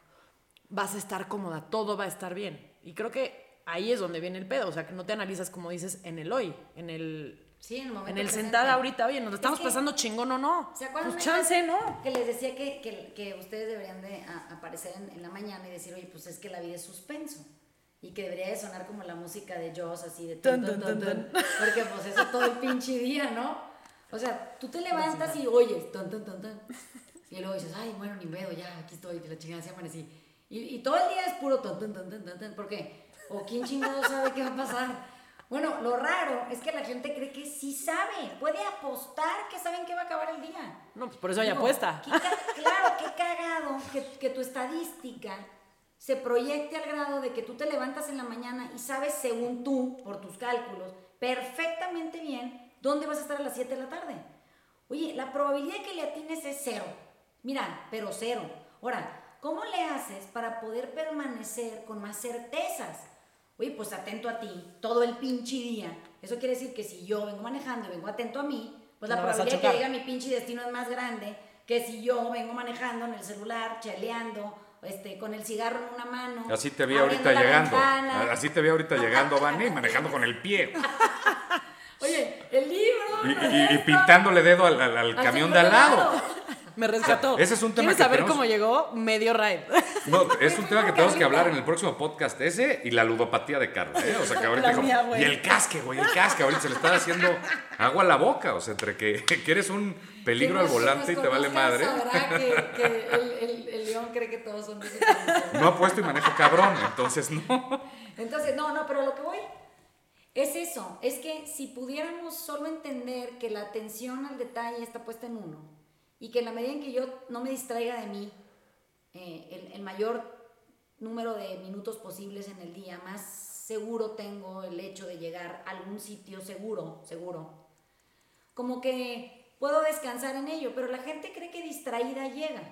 vas a estar cómoda, todo va a estar bien. Y creo que ahí es donde viene el pedo, o sea, que no te analizas como dices en el hoy, en el Sí, en el momento en el presente. sentada ahorita, oye, nos lo estamos que- pasando chingón o no. ¿Se acuerdan Pues chance, ¿no? Que les decía que, que, que ustedes deberían de a- aparecer en, en la mañana y decir, oye, pues es que la vida es suspenso. Y que debería de sonar como la música de Joss, así de Tun, tun, tun. Porque pues eso todo el pinche día, ¿no? O sea, tú te levantas y oyes tun, tun, tun, tun. Y luego dices, ay, bueno, ni pedo, ya, aquí estoy, la chingada se amanecí. Y, y todo el día es puro tun, tun, tun, tun, tun. ¿Por qué? O quién chingado sabe qué va a pasar. Bueno, lo raro es que la gente cree que sí sabe, puede apostar que saben que va a acabar el día. No, pues por eso hay No, apuesta. qué claro, qué cagado que, que tu estadística se proyecte al grado de que tú te levantas en la mañana y sabes, según tú, por tus cálculos, perfectamente bien dónde vas a estar a las 7 de la tarde. Oye, la probabilidad de que le atines es cero. Mira, pero cero. Ahora, ¿cómo le haces para poder permanecer con más certezas? Oye, pues atento a ti todo el pinche día. Eso quiere decir que si yo vengo manejando y vengo atento a mí, pues la No probabilidad de que llegue a mi pinche destino es más grande que si yo vengo manejando en el celular, cheleando, este, con el cigarro en una mano. Así te vi ahorita llegando. ventana. Así te vi ahorita llegando, Vani, manejando con el pie. Oye, el libro. Y, y- y pintándole dedo al, al- al Al camión de al lado. Me rescató. Ese es un tema ¿Quieres que saber tenemos- cómo llegó? Medio ride. No, es un tema que tenemos que hablar en el próximo podcast ese y la ludopatía de Carla. ¿eh? O sea, que ahorita mía, y el casque, güey, el casque. Ahorita se le está haciendo agua a la boca. O sea, entre que, que eres un peligro al volante y te vale madre. Sabrá que, que el, el- el león cree que todos son de ese tipo. No apuesto y manejo cabrón, entonces no. Entonces, no, no, pero lo que voy es eso, es que si pudiéramos solo entender que la atención al detalle está puesta en uno y que en la medida en que yo no me distraiga de mí, eh, el, el mayor número de minutos posibles en el día, más seguro tengo el hecho de llegar a algún sitio seguro, seguro. Como que puedo descansar en ello, pero la gente cree que distraída llega.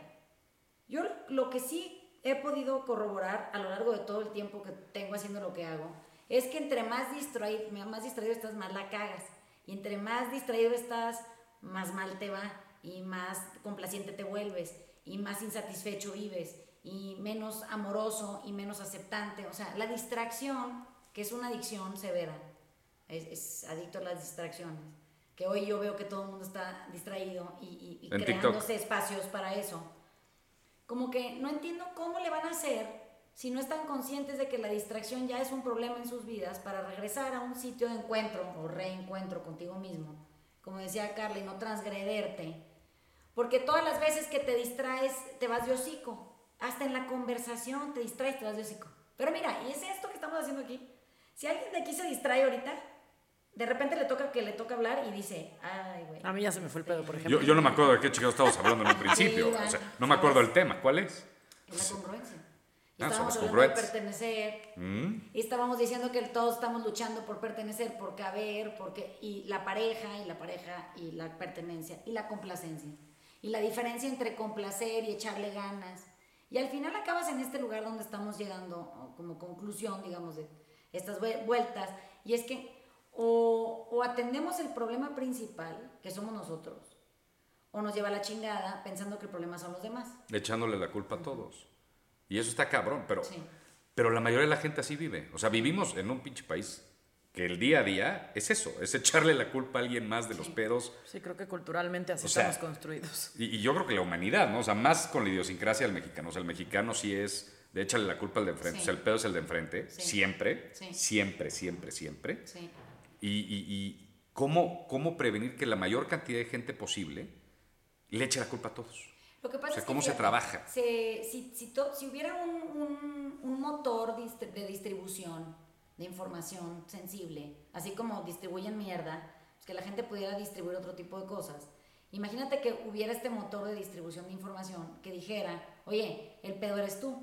Yo lo que sí he podido corroborar a lo largo de todo el tiempo que tengo haciendo lo que hago es que entre más distraído, más distraído estás, más la cagas. Y entre más distraído estás, más mal te va y más complaciente te vuelves y más insatisfecho vives y menos amoroso y menos aceptante. O sea, la distracción, que es una adicción severa, es, es adicto a las distracciones. Que hoy yo veo que todo el mundo está distraído y, y- y En TikTok. creándose espacios para eso como que no entiendo cómo le van a hacer si no están conscientes de que la distracción ya es un problema en sus vidas para regresar a un sitio de encuentro o reencuentro contigo mismo, como decía Carla, y no transgrederte. Porque todas las veces que te distraes, te vas de hocico. Hasta en la conversación te distraes, te vas de hocico. Pero mira, y es esto que estamos haciendo aquí. Si alguien de aquí se distrae ahorita, de repente le toca que le toca hablar y dice, ay, güey. A mí ya se me fue el pedo, por ejemplo. Yo, yo no me acuerdo de qué chingados estábamos hablando en un principio. Sí, O sea, no me acuerdo del tema. ¿Cuál es? Es la congruencia. Y Ah, estábamos hablando de pertenecer. Mm. Y estábamos diciendo que todos estamos luchando por pertenecer, por caber, porque y la pareja y la pareja y la pertenencia y la complacencia. Y la diferencia entre complacer y echarle ganas. Y al final acabas en este lugar donde estamos llegando como conclusión, digamos, de estas vue- vueltas. Y es que o, o atendemos el problema principal, que somos nosotros, o nos lleva a la chingada pensando que el problema son los demás. Echándole la culpa a todos. Y eso está cabrón, pero, Sí. pero la mayoría de la gente así vive. O sea, vivimos en un pinche país que el día a día es eso, es echarle la culpa a alguien más de los pedos. Sí, creo que culturalmente así O sea, estamos construidos. Y, y yo creo que la humanidad, ¿no? O sea, más con la idiosincrasia del mexicano. O sea, el mexicano sí es de échale la culpa al de enfrente. Sí. O sea, el pedo es el de enfrente, Sí. siempre, Sí. siempre, siempre, siempre. Sí. Y, y- y cómo, cómo prevenir que la mayor cantidad de gente posible le eche la culpa a todos. Lo que pasa O sea, es que, ¿cómo se trabaja? se- si, si to- si hubiera un, un- un motor de distribución de información sensible, así como distribuyen mierda, pues que la gente pudiera distribuir otro tipo de cosas. Imagínate que hubiera este motor de distribución de información que dijera, oye, el pedo eres tú.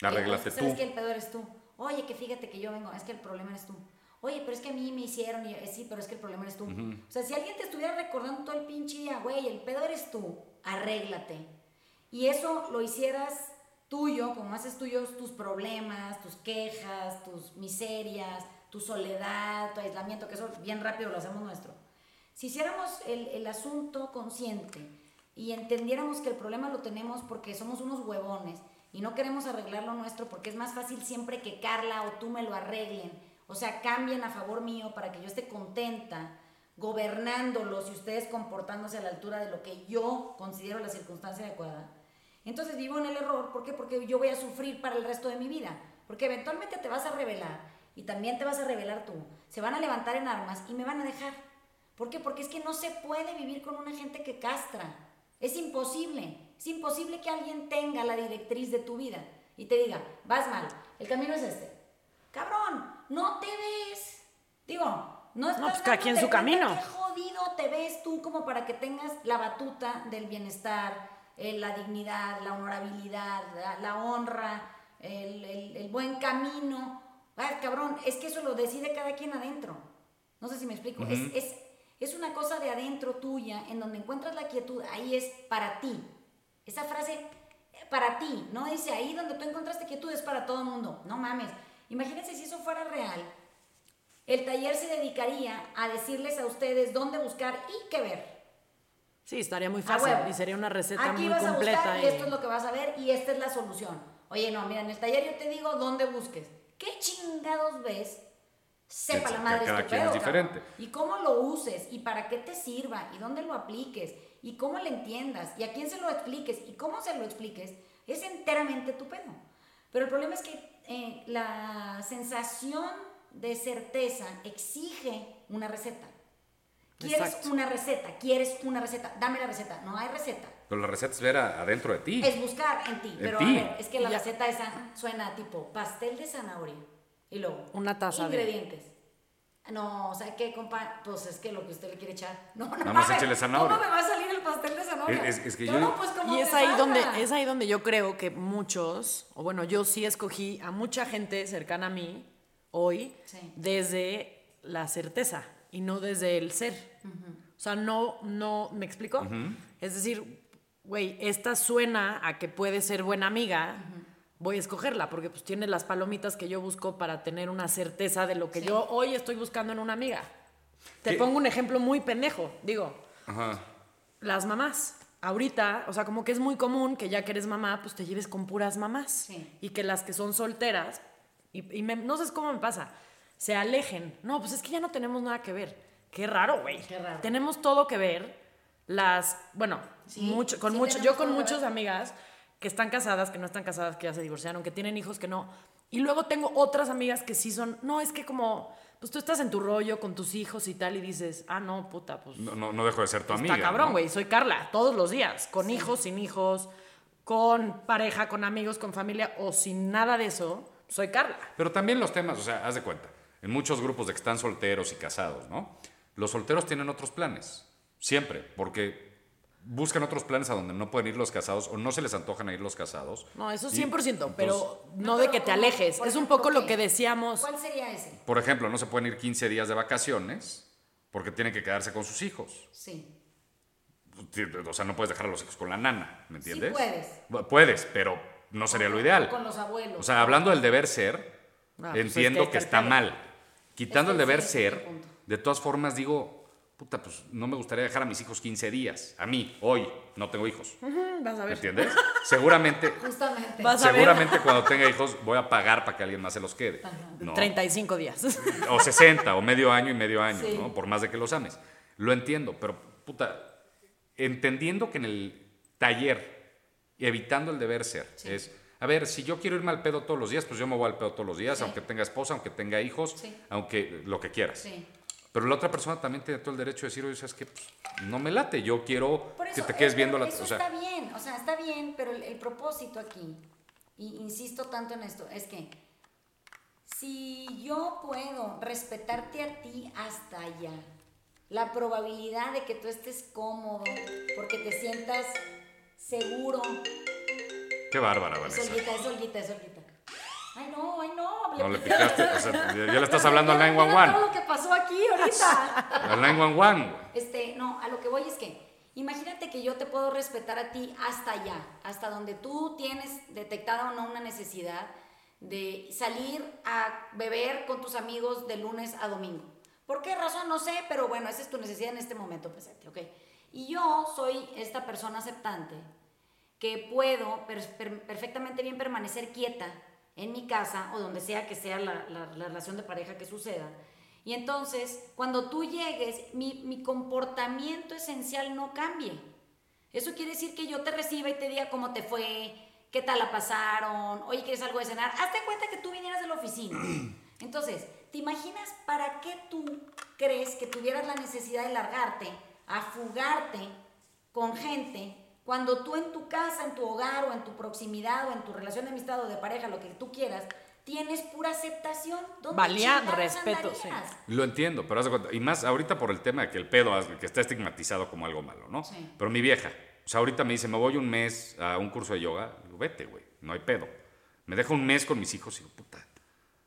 Arréglate ¿Sabes tú. que el pedo eres tú? Oye, que fíjate que yo vengo, es que el problema eres tú. Oye, pero es que a mí me hicieron, y eh, sí, pero es que el problema eres tú. O sea, si alguien te estuviera recordando todo el pinche día, güey, el pedo eres tú, arréglate. Y eso lo hicieras tuyo, como haces tuyos tus problemas, tus quejas, tus miserias, tu soledad, tu aislamiento, que eso bien rápido lo hacemos nuestro. Si hiciéramos el, el asunto consciente y entendiéramos que el problema lo tenemos porque somos unos huevones y no queremos arreglar lo nuestro porque es más fácil siempre que Carla o tú me lo arreglen, o sea, cambien a favor mío para que yo esté contenta, gobernándolos y ustedes comportándose a la altura de lo que yo considero la circunstancia adecuada. Entonces vivo en el error, ¿por qué? Porque yo voy a sufrir para el resto de mi vida, porque eventualmente te vas a rebelar y también te vas a rebelar tú. Se van a levantar en armas y me van a dejar. ¿Por qué? Porque es que no se puede vivir con una gente que castra. Es imposible. Es imposible que alguien tenga la directriz de tu vida y te diga, vas mal, el camino es este. Cabrón, no te ves. Digo, no estás pues cada quien su camino. Qué jodido te ves tú como para que tengas la batuta del bienestar, eh, la dignidad, la honorabilidad, la, la honra, el, el- el buen camino. Ah, cabrón, es que eso lo decide cada quien adentro. No sé si me explico. es, es, es una cosa de adentro tuya, en donde encuentras la quietud, ahí es para ti. Esa frase, eh, para ti, no dice ahí donde tú encontraste quietud es para todo el mundo. No mames. Imagínense si eso fuera real. El taller se dedicaría a decirles a ustedes dónde buscar y qué ver. Sí, estaría muy A fácil y sería una receta Aquí muy vas a completa. buscar y esto es lo que vas a ver y esta es la solución. Oye, no, mira, en el taller yo te digo dónde busques. ¿Qué chingados ves? Sepa la que madre cada tu quien pedo, es diferente. cabrón. Y cómo lo uses y para qué te sirva y dónde lo apliques y cómo le entiendas y a quién se lo expliques y cómo se lo expliques es enteramente tu pedo. Pero el problema es que eh, la sensación de certeza exige una receta. Quieres Exacto. una receta, quieres una receta, dame la receta. No hay receta. Pero la receta es ver a- adentro de ti. Es buscar en ti. Pero ti. a ver, es que la Ya. receta esa suena tipo pastel de zanahoria. Y luego. Una taza de- Ingredientes. No, o sea, ¿qué, compa? Pues es que lo que usted le quiere echar. No, no Nada más échele zanahoria. ¿Cómo me va a salir el pastel de zanahoria? Es- es- es que yo, yo- no, pues Y es ahí, salga. donde, es ahí donde yo creo que muchos, o bueno, yo sí escogí a mucha gente cercana a mí hoy Sí. desde la certeza y no desde el ser. O sea, no, no, ¿me explico? Es decir, güey, esta suena a que puede ser buena amiga, voy a escogerla porque pues tiene las palomitas que yo busco para tener una certeza de lo que Sí. yo hoy estoy buscando en una amiga. Te ¿Qué? pongo un ejemplo muy pendejo, digo, Ajá. las mamás. Ahorita, o sea, como que es muy común que ya que eres mamá, pues te lleves con puras mamás. Sí. Y que las que son solteras, y, y me- no sé cómo me pasa, se alejen. No, pues es que ya no tenemos nada que ver. Qué raro, güey. Qué raro. Tenemos todo que ver. Las, bueno, Sí, mucho, con sí mucho, yo con muchas amigas que están casadas, que no están casadas, que ya se divorciaron, que tienen hijos, que no. Y luego tengo otras amigas que sí son, no, es que como, pues tú estás en tu rollo con tus hijos y tal, y dices, ah, no, puta, pues No, no, no dejo de ser tu amiga. Está cabrón, ¿no? güey. Soy Carla, todos los días. Con hijos, sin hijos, con pareja, con amigos, con familia o sin nada de eso. Soy Carla. Pero también los temas, o sea, haz de cuenta, en muchos grupos de que están solteros y casados, ¿no? Los solteros tienen otros planes, siempre, porque buscan otros planes a donde no pueden ir los casados o no se les antojan a ir los casados. No, eso Y, 100%, pero entonces, no de que te pero alejes. Es un poco lo que decíamos. ¿Cuál sería ese? Por ejemplo, no se pueden ir 15 días de vacaciones porque tienen que quedarse con sus hijos. Sí. O sea, no puedes dejar a los hijos con la nana, ¿me Sí entiendes? puedes. Bu- Puedes, pero no sería lo ideal. Con los abuelos. O sea, hablando del deber ser, Ah, pues es que entiendo que, está mal. Quitando el que deber ser, punto. de todas formas digo, puta, pues no me gustaría dejar a mis hijos 15 días. A mí, hoy, no tengo hijos. Vas a ¿Me ver. entiendes? Seguramente, Justamente. Vas a ver. seguramente cuando tenga hijos voy a pagar para que alguien más se los quede. ¿no? 35 días. O 60, o medio año y medio año, Sí. ¿no? Por más de que los ames. Lo entiendo, pero, puta, entendiendo que en el taller, evitando el deber ser, es, a ver, si yo quiero irme al pedo todos los días, pues yo me voy al pedo todos los días, Sí. aunque tenga esposa, aunque tenga hijos, Sí. aunque lo que quieras. Sí. Pero la otra persona también tiene todo el derecho de decir, oye, ¿sabes qué? Pues, no me late, yo quiero que te quedes eh, viendo la... Eso o sea, está bien, o sea, está bien, pero el, el propósito aquí, y insisto tanto en esto, es que si yo puedo respetarte a ti hasta allá, la probabilidad de que tú estés cómodo, porque te sientas seguro, qué bárbara, es Vanessa. Olguita, es Olguita, es Olguita. Ay, no, ay, no. No le picaste, o sea, ya le estás hablando al Mira, mira 911. todo lo que pasó aquí ahorita. Al 911, güey. Este, no, a lo que voy es que, imagínate que yo te puedo respetar a ti hasta allá, hasta donde tú tienes detectada o no una necesidad de salir a beber con tus amigos de lunes a domingo. ¿Por qué razón? No sé, pero bueno, esa es tu necesidad en este momento presente, ¿ok? Y yo soy esta persona aceptante que puedo per- per- perfectamente bien permanecer quieta en mi casa o donde sea que sea la, la- la relación de pareja que suceda. Y entonces, cuando tú llegues, mi, mi comportamiento esencial no cambie. Eso quiere decir que yo te reciba y te diga cómo te fue, qué tal la pasaron, oye, ¿quieres algo de cenar? Hazte cuenta que tú vinieras de la oficina. Entonces, ¿te imaginas para qué tú crees que tuvieras la necesidad de largarte a fugarte con gente cuando tú en tu casa, en tu hogar o en tu proximidad o en tu relación de amistad o de pareja, lo que tú quieras, tienes pura aceptación? ¿Dónde Valía, respeto, sí. Lo entiendo, pero haz de cuenta, y más ahorita por el tema de que el pedo, que está estigmatizado como algo malo, ¿no? Sí. Pero mi vieja, o sea, ahorita me dice, me voy un mes a un curso de yoga, digo, vete, güey, no hay pedo. Me dejo un mes con mis hijos y digo, puta,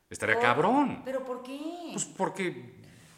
estaría Por- cabrón. ¿Pero por qué? Pues porque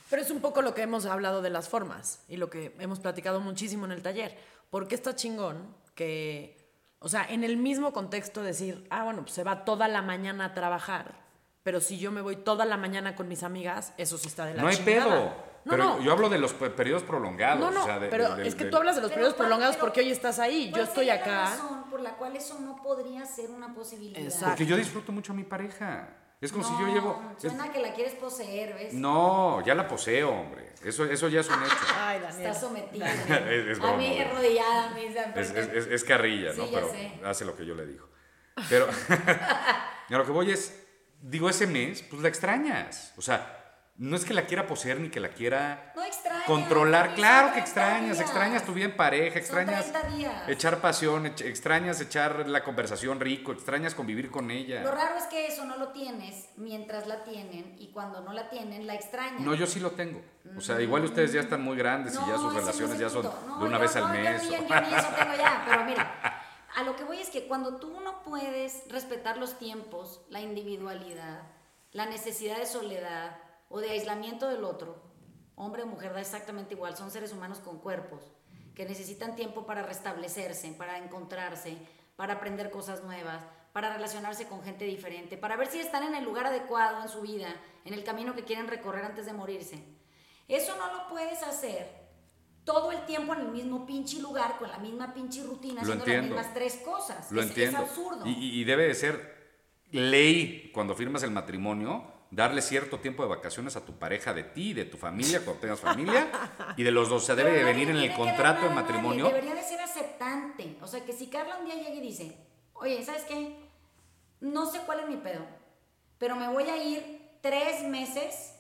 Pero es un poco lo que hemos hablado de las formas y lo que hemos platicado muchísimo en el taller. Porque está chingón que, o sea, en el mismo contexto decir, ah, bueno, pues se va toda la mañana a trabajar, pero si yo me voy toda la mañana con mis amigas, eso sí está de la no hay chingada. pedo. No, pero no. yo hablo de los pe- periodos prolongados. No, no, o sea, de- pero de- es que de- tú hablas de los Pero periodos ¿cuál- prolongados pero porque hoy estás ahí, yo ¿Cuál estoy acá. Por la cual eso no podría ser una posibilidad? Exacto. Porque yo disfruto mucho a mi pareja. Es como si yo No, llevo... es- Suena que la quieres poseer, ¿ves? No, ya la poseo, hombre. Eso, eso ya es un hecho. Ay, Daniel. Está sometida. Es- es a broma, mí güey. arrodillada, a mí Es, es- es- es carrilla, ¿no? Sí, ya Pero sé. hace lo que yo le digo. Pero a lo que voy es, digo, ese mes, pues la extrañas. O sea, no es que la quiera poseer ni que la quiera No extrañas. Controlar. Claro que 30 extrañas, extrañas tu vida en pareja, extrañas 30 días. echar pasión, extrañas echar la conversación rico, extrañas convivir con Lo ella. raro es que eso no lo tienes mientras la tienen y cuando no la tienen la extrañan. No, yo sí lo tengo. O sea, igual ustedes ya están muy grandes y ya sus no relaciones es ya son. No, de una yo vez al no, yo mes. ni- o- yo ni eso tengo ya, pero mira, a lo que voy es que cuando tú no puedes respetar los tiempos, la individualidad, la necesidad de soledad o de aislamiento del otro, hombre o mujer da exactamente igual, son seres humanos con cuerpos que necesitan tiempo para restablecerse, para encontrarse, para aprender cosas nuevas, para relacionarse con gente diferente, para ver si están en el lugar adecuado en su vida, en el camino que quieren recorrer antes de morirse. Eso no lo puedes hacer todo el tiempo en el mismo pinche lugar, con la misma pinche rutina, Lo haciendo entiendo. las mismas tres cosas. Lo es, entiendo. Es absurdo. Y, y- y debe de ser ley cuando firmas el matrimonio, darle cierto tiempo de vacaciones a tu pareja de ti, de tu familia, cuando tengas familia, y de los dos. O sea, debe de venir en el contrato de matrimonio. Debería de ser aceptante. O sea, que si Carla un día llega y dice, oye, ¿sabes qué? No sé cuál es mi pedo, pero me voy a ir tres meses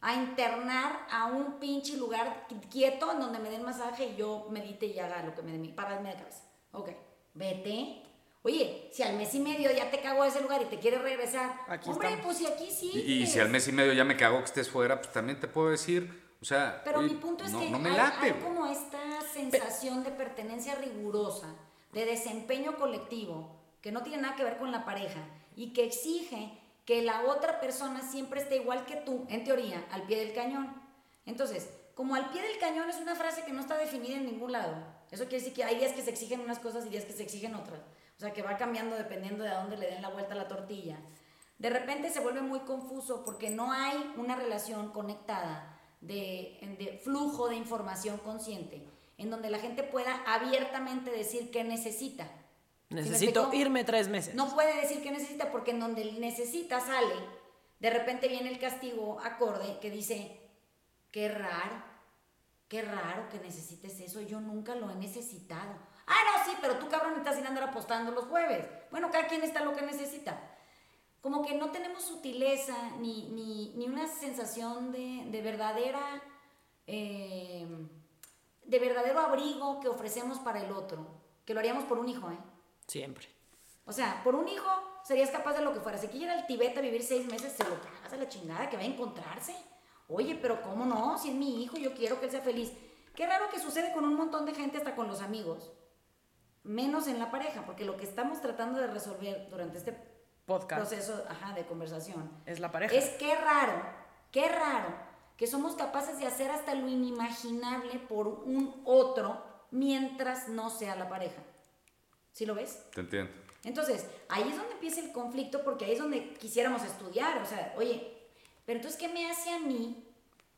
a internar a un pinche lugar quieto en donde me den masaje y yo medite y haga lo que me dé mi de cabeza. Ok, vete. Oye, si al mes y medio ya te cago de ese lugar y te quieres regresar, Aquí hombre, estamos. pues si aquí sí. Y, y si al mes y medio ya me cago que estés fuera, pues también te puedo decir, o sea, Pero oye, mi punto es no, que no me hay, late. hay como esta sensación de pertenencia rigurosa, de desempeño colectivo, que no tiene nada que ver con la pareja y que exige que la otra persona siempre esté igual que tú, en teoría, al pie del cañón. Entonces, como al pie del cañón es una frase que no está definida en ningún lado, eso quiere decir que hay días que se exigen unas cosas y días que se exigen otras. O sea, que va cambiando dependiendo de a dónde le den la vuelta a la tortilla. De repente se vuelve muy confuso porque no hay una relación conectada de, de flujo de información consciente en donde la gente pueda abiertamente decir qué necesita. ¿Sí me Necesito irme tres meses. No puede decir que necesita porque en donde necesita sale, de repente viene el castigo acorde que dice, qué raro, qué raro que necesites eso, yo nunca lo he necesitado. Ah, no, sí, pero tú cabrón estás sin andar apostando los jueves. Bueno, cada quien está lo que necesita. Como que no tenemos sutileza ni, ni, ni una sensación de, de verdadera, eh, de verdadero abrigo que ofrecemos para el otro. Que lo haríamos por un hijo, ¿eh? Siempre. O sea, por un hijo serías capaz de lo que fuera. Si quiere ir al Tibet a vivir seis meses, se lo pagas a la chingada que va a encontrarse. Oye, pero ¿cómo no? Si es mi hijo, yo quiero que él sea feliz. Qué raro que sucede con un montón de gente, hasta con los amigos. Menos en la pareja, porque lo que estamos tratando de resolver durante este Podcast. proceso ajá, de conversación Es la pareja. es qué raro, qué raro que somos capaces de hacer hasta lo inimaginable por un otro mientras no sea la pareja. ¿Sí lo ves? Te entiendo. Entonces, ahí es donde empieza el conflicto porque ahí es donde quisiéramos estudiar. O sea, oye, pero entonces, ¿qué me hace a mí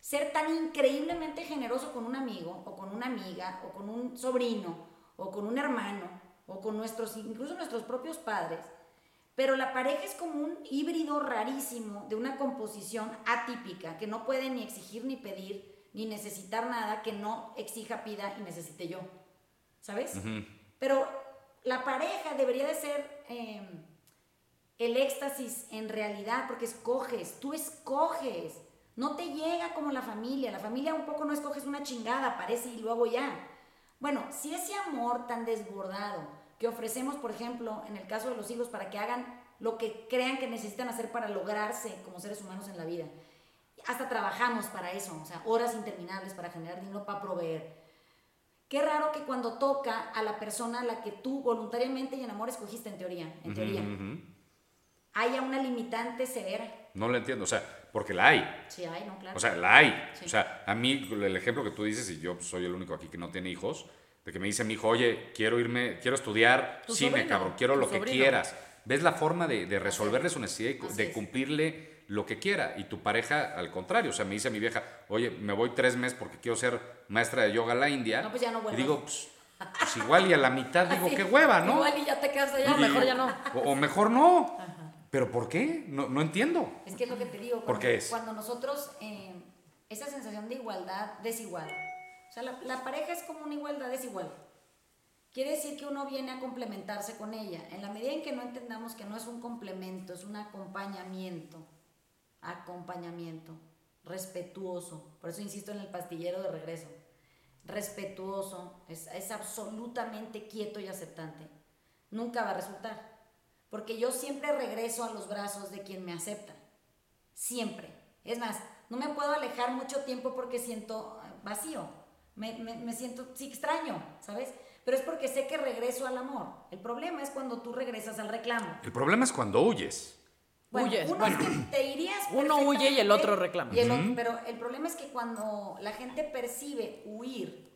ser tan increíblemente generoso con un amigo o con una amiga o con un sobrino o con un hermano o con nuestros, incluso nuestros propios padres? Pero la pareja es como un híbrido rarísimo de una composición atípica que no puede ni exigir ni pedir ni necesitar nada que no exija, pida y necesite yo. ¿Sabes? Pero la pareja debería de ser eh, el éxtasis en realidad, porque escoges, tú escoges. No te llega como la familia. La familia un poco no escoges una chingada, aparece y luego ya. Bueno, si ese amor tan desbordado que ofrecemos, por ejemplo, en el caso de los hijos, para que hagan lo que crean que necesitan hacer para lograrse como seres humanos en la vida. Hasta trabajamos para eso, o sea, horas interminables para generar dinero, para proveer. Qué raro que cuando toca a la persona a la que tú voluntariamente y en amor escogiste en teoría, en teoría, haya una limitante severa. No lo entiendo, o sea, porque la hay. Sí, hay, ¿no? Claro. O sea, la hay. Sí. O sea, a mí, el ejemplo que tú dices, y yo soy el único aquí que no tiene hijos, de que me dice mi hijo, oye, quiero irme, quiero estudiar Tu cine, sobrino, cabrón, quiero lo que sobrino. quieras. ¿Ves la forma de, de resolverle su necesidad y Así de es. cumplirle lo que quiera? Y tu pareja, al contrario, o sea, me dice mi vieja, oye, me voy tres meses porque quiero ser maestra de yoga a la India. No, pues ya no y vuelvas. digo, pues, pues igual y a la mitad digo, Sí. qué hueva, ¿no? Igual y ya te quedas allá, No, mejor ya no. O, o mejor no. ¿Pero por qué? No, no entiendo. Es que es lo que te digo. ¿Por Cuando, qué es? Cuando nosotros, eh, esa sensación de igualdad desigual. O sea, la, la pareja es como una igualdad desigual. Quiere decir que uno viene a complementarse con ella. En la medida en que no entendamos que no es un complemento, es un acompañamiento. Acompañamiento. Respetuoso. Por eso insisto en el pastillero de regreso. Respetuoso. Es, es absolutamente quieto y aceptante. Nunca va a resultar. Porque yo siempre regreso a los brazos de quien me acepta. Siempre. Es más, no me puedo alejar mucho tiempo porque siento vacío. Me, me- me siento, sí, extraño, ¿sabes? Pero es porque sé que regreso al amor. El problema es cuando tú regresas al reclamo. El problema es cuando huyes. Bueno, Huyes, uno bueno. es que te irías Uno huye y el otro reclama. y el otro- pero el problema es que cuando la gente percibe huir,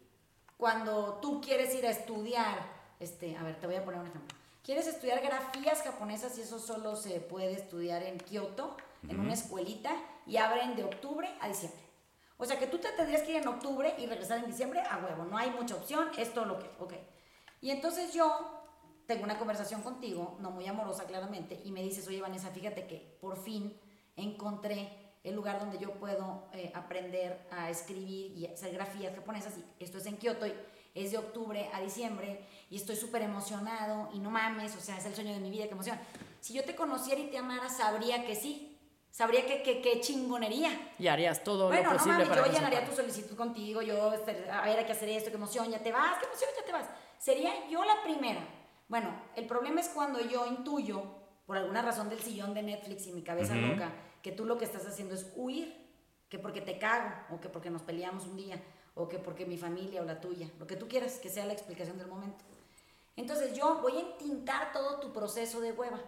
cuando tú quieres ir a estudiar, este, a ver, te voy a poner un ejemplo. Quieres estudiar grafías japonesas y eso solo se puede estudiar en Kioto, en una escuelita, y abren de octubre a diciembre. O sea que tú te tendrías que ir en octubre y regresar en diciembre a huevo. No hay mucha opción, es todo lo que. Ok. Y entonces yo tengo una conversación contigo, no muy amorosa claramente, y me dices, oye Vanessa, fíjate que por fin encontré el lugar donde yo puedo eh, aprender a escribir y hacer grafías japonesas. Y esto es en Kioto y es de octubre a diciembre y estoy súper emocionado y no mames, o sea, es el sueño de mi vida, qué emoción. Si yo te conociera y te amara, sabría que sí, sabría que que- qué chingonería. Y harías todo Bueno, lo no posible mames, para yo llenaría tu solicitud contigo, yo, este, a ver, hay que hacer esto, qué emoción, ya te vas, qué emoción, ya te vas. Sería yo la primera. Bueno, el problema es cuando yo intuyo, por alguna razón del sillón de Netflix y mi cabeza loca, que tú lo que estás haciendo es huir, que porque te cago, o que porque nos peleamos un día, o que porque mi familia o la tuya, lo que tú quieras que sea la explicación del momento. Entonces yo voy a entintar todo tu proceso de hueva.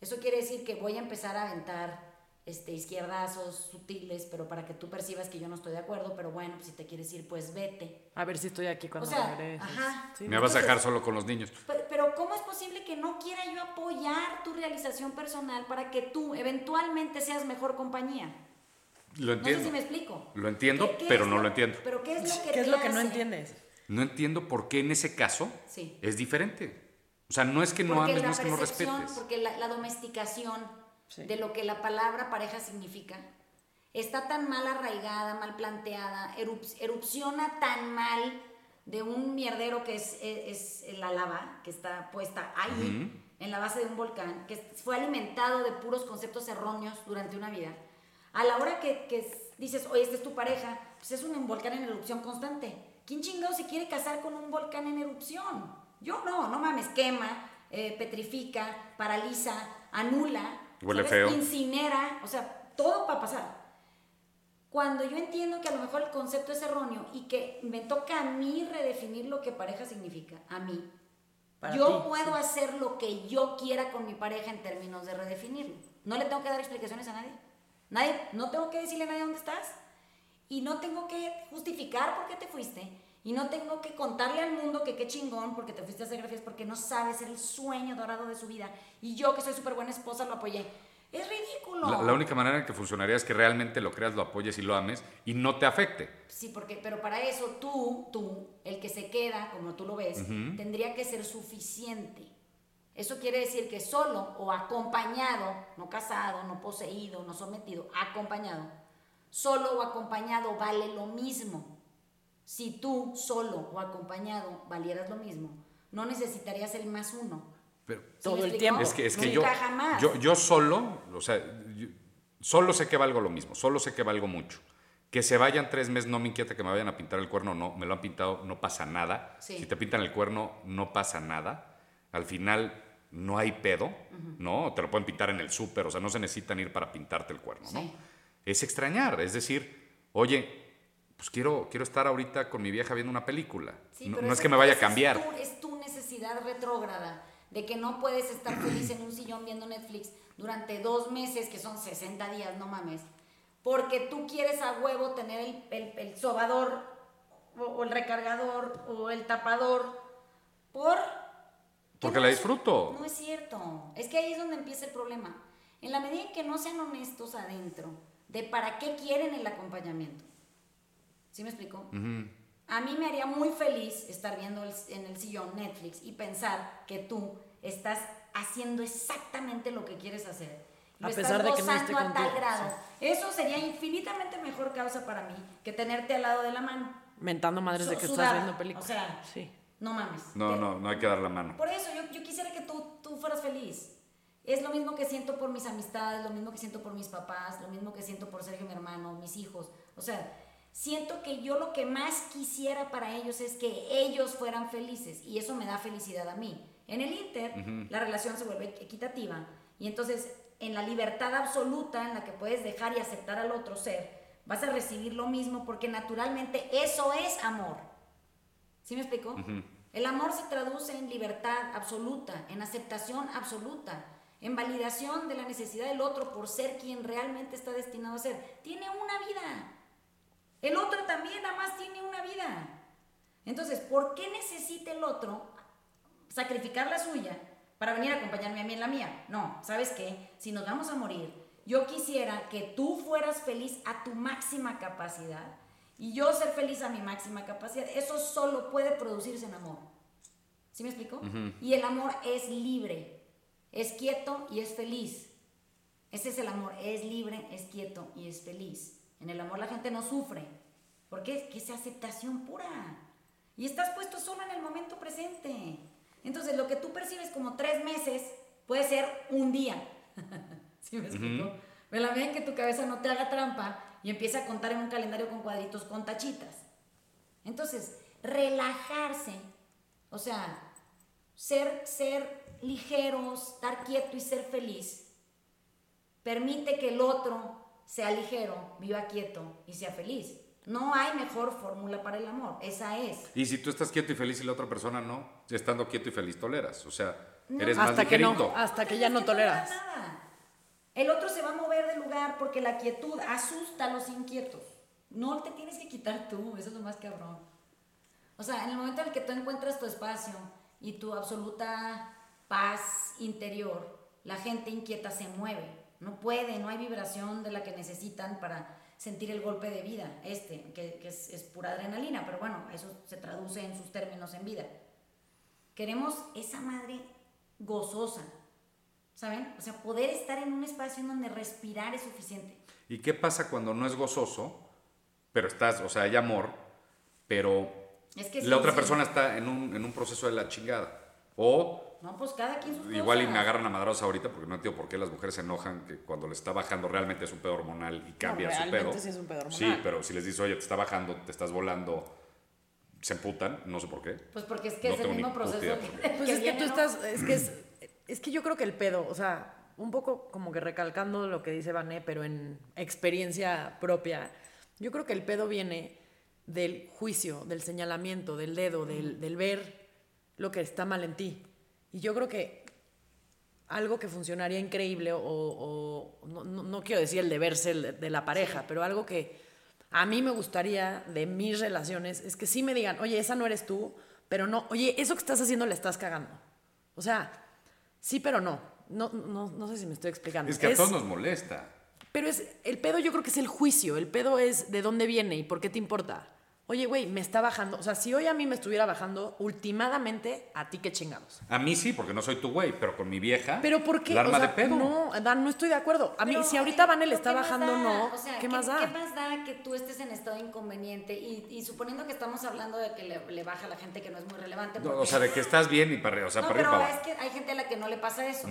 Eso quiere decir que voy a empezar a aventar este, izquierdazos sutiles, pero para que tú percibas que yo no estoy de acuerdo, pero bueno, pues si te quieres ir, pues vete. A ver si estoy aquí cuando O sea, regreses. ajá. Sí. Me vas a dejar solo con los niños. Pero, pero ¿cómo es posible que no quiera yo apoyar tu realización personal para que tú eventualmente seas mejor compañía? Lo No sé entiendo. si me explico. Lo entiendo, ¿Qué- qué pero no lo- lo entiendo. Pero ¿qué es lo que ¿Qué es te lo que no entiendes? No entiendo por qué en ese caso Sí. es diferente. O sea, no es que no Porque ames, no es que no respetes. Porque la, la domesticación Sí. de lo que la palabra pareja significa está tan mal arraigada, mal planteada, erup- erupciona tan mal de un mierdero que es, es, es la lava, que está puesta ahí, en la base de un volcán, que fue alimentado de puros conceptos erróneos durante una vida. A la hora que, que dices, oye, esta es tu pareja, pues es un volcán en erupción constante. ¿Quién chingado se quiere casar con un volcán en erupción? Yo no, no mames, quema, eh, petrifica, paraliza, anula, Huele feo. incinera, o sea, todo va a pasar. Cuando yo entiendo que a lo mejor el concepto es erróneo y que me toca a mí redefinir lo que pareja significa, a mí, Para yo ti, puedo sí. hacer lo que yo quiera con mi pareja en términos de redefinirlo. No le tengo que dar explicaciones a nadie. Nadie, no tengo que decirle a nadie dónde estás. Y no tengo que justificar por qué te fuiste. Y no tengo que contarle al mundo que qué chingón porque te fuiste a hacer grafías porque no sabes el sueño dorado de su vida. Y yo, que soy súper buena esposa, lo apoyé. Es ridículo. La, la única manera en que funcionaría es que realmente lo creas, lo apoyes y lo ames y no te afecte. Sí, porque, pero para eso tú, tú, el que se queda, como tú lo ves, tendría que ser suficiente. Eso quiere decir que solo o acompañado, no casado, no poseído, no sometido, acompañado, solo o acompañado vale lo mismo. Si tú solo o acompañado valieras lo mismo, no necesitarías el más uno. Pero ¿Sí Todo el tiempo. es que, es que yo, jamás. yo, yo solo, o sea, yo- solo sé que valgo lo mismo, solo sé que valgo mucho. Que se vayan tres meses no me inquieta que me vayan a pintar el cuerno, no, me lo han pintado, no pasa nada. Sí. Si te pintan el cuerno, no pasa nada. Al final no hay pedo, ¿no? Te lo pueden pintar en el súper, o sea, no se necesitan ir para pintarte el cuerno, ¿no? Es extrañar, es decir, oye, pues quiero, quiero estar ahorita con mi vieja viendo una película. Sí, no es que me vaya a cambiar. Es tu, es tu necesidad retrógrada de que no puedes estar feliz en un sillón viendo Netflix durante dos meses, que son 60 días, no mames. Porque tú quieres a huevo tener el, el, el sobador o, o el recargador o el tapador por... ¿Qué Porque no la es- disfruto. No es cierto. Es que ahí es donde empieza el problema. En la medida en que no sean honestos adentro de para qué quieren el acompañamiento. ¿Sí me explico? A mí me haría muy feliz estar viendo el- en el sillón Netflix y pensar que tú estás haciendo exactamente lo que quieres hacer. Lo A estás pesar de que no esté gozando a tal grado. Eso sería infinitamente mejor causa para mí que tenerte al lado de la mano. Mentando madres de que sudada. estás viendo películas. O sea, sí. No mames. No, Te- no, no hay que dar la mano. por eso yo, yo quisiera que tú, tú fueras feliz. Es lo mismo que siento por mis amistades, lo mismo que siento por mis papás, lo mismo que siento por Sergio, mi hermano, mis hijos. O sea, siento que yo lo que más quisiera para ellos es que ellos fueran felices y eso me da felicidad a mí. En el Inter, la relación se vuelve equitativa y entonces en la libertad absoluta en la que puedes dejar y aceptar al otro ser, vas a recibir lo mismo porque naturalmente eso es amor. ¿Sí me explico? El amor se traduce en libertad absoluta, en aceptación absoluta, en validación de la necesidad del otro por ser quien realmente está destinado a ser. Tiene una vida. El otro también nada más tiene una vida. Entonces, ¿por qué necesita el otro sacrificar la suya para venir a acompañarme a mí en la mía? No, ¿sabes qué? Si nos vamos a morir, yo quisiera que tú fueras feliz a tu máxima capacidad y yo ser feliz a mi máxima capacidad. Eso solo puede producirse en amor. ¿Sí me explico? Y el amor es libre, es quieto y es feliz. Ese es el amor, es libre, es quieto y es feliz. En el amor la gente no sufre, porque es que es aceptación pura. Y estás puesto solo en el momento presente. Entonces, lo que tú percibes como tres meses puede ser un día. ¿Sí me explico? Me la medida en que tu cabeza no te haga trampa y empieza a contar en un calendario con cuadritos con tachitas. Entonces, relajarse, o sea, ser, ser ligeros, estar quieto y ser feliz, permite que el otro sea ligero, viva quieto y sea feliz. No hay mejor fórmula para el amor, esa es. Y si tú estás quieto y feliz y la otra persona no, estando quieto y feliz toleras. O sea, eres más Hasta que no, ligerito. hasta que ya no toleras. nada. El otro se va a mover lugar porque la quietud asusta a los inquietos. No te tienes que quitar tú, eso es lo más cabrón. O sea, en el momento en el que tú encuentras tu espacio y tu absoluta paz interior, la gente inquieta se mueve. No puede, no hay vibración de la que necesitan para sentir el golpe de vida, este, que, que es, es pura adrenalina, pero bueno, eso se traduce en sus términos en vida. Queremos esa madre gozosa, ¿saben? O sea, poder estar en un espacio en donde respirar es suficiente. ¿Y qué pasa cuando no es gozoso, pero estás, o sea, hay amor, pero Es que la sí, otra sí. persona está en un, en un proceso de la chingada. O No, pues cada quien sus igual y cosas. me agarran a madrazos ahorita porque no entiendo por qué las mujeres se enojan que cuando les está bajando realmente es un pedo hormonal y cambia su realmente pedo. sí es un pedo Sí, hormonal. pero si les dices, oye, te está bajando, te estás volando, se emputan, no sé por qué. Pues porque es que No es el mismo proceso. que-. Pues que es que tú ¿no? estás, es que es, es que yo creo que el pedo, o sea, un poco como que recalcando lo que dice Vané, pero en experiencia propia, yo creo que el pedo viene del juicio, del señalamiento, del dedo, del, del ver lo que está mal en ti. Y yo creo que algo que funcionaría increíble, o, o- no, no- quiero decir el deber ser de, la pareja, pero algo que a mí me gustaría de mis relaciones es que sí me digan, oye, esa no eres tú, pero no, oye, eso que estás haciendo le estás cagando. O sea, sí, pero no. No, no, no sé si me estoy explicando. Es que a todos nos molesta. Pero es, el pedo yo creo que es el juicio, el pedo es de dónde viene y por qué te importa. Oye, güey, me está bajando. O sea, si hoy a mí me estuviera bajando, ultimadamente, a ti qué chingados. A mí sí, porque no soy tu güey, pero con mi vieja. Pero ¿por qué? La arma O sea, de pedo. No, Dan, no estoy de acuerdo. A mí, Pero, si ahorita eh, Vane le pero está ¿qué más bajando, no. O sea, ¿Qué, más da? ¿Qué más da que tú estés en estado inconveniente? Y, y suponiendo que estamos hablando de que le, le baja a la gente que no es muy relevante. No, porque- o sea, de que estás bien y para arriba, o sea, no, para arriba pero para es que hay gente a la que no le pasa eso.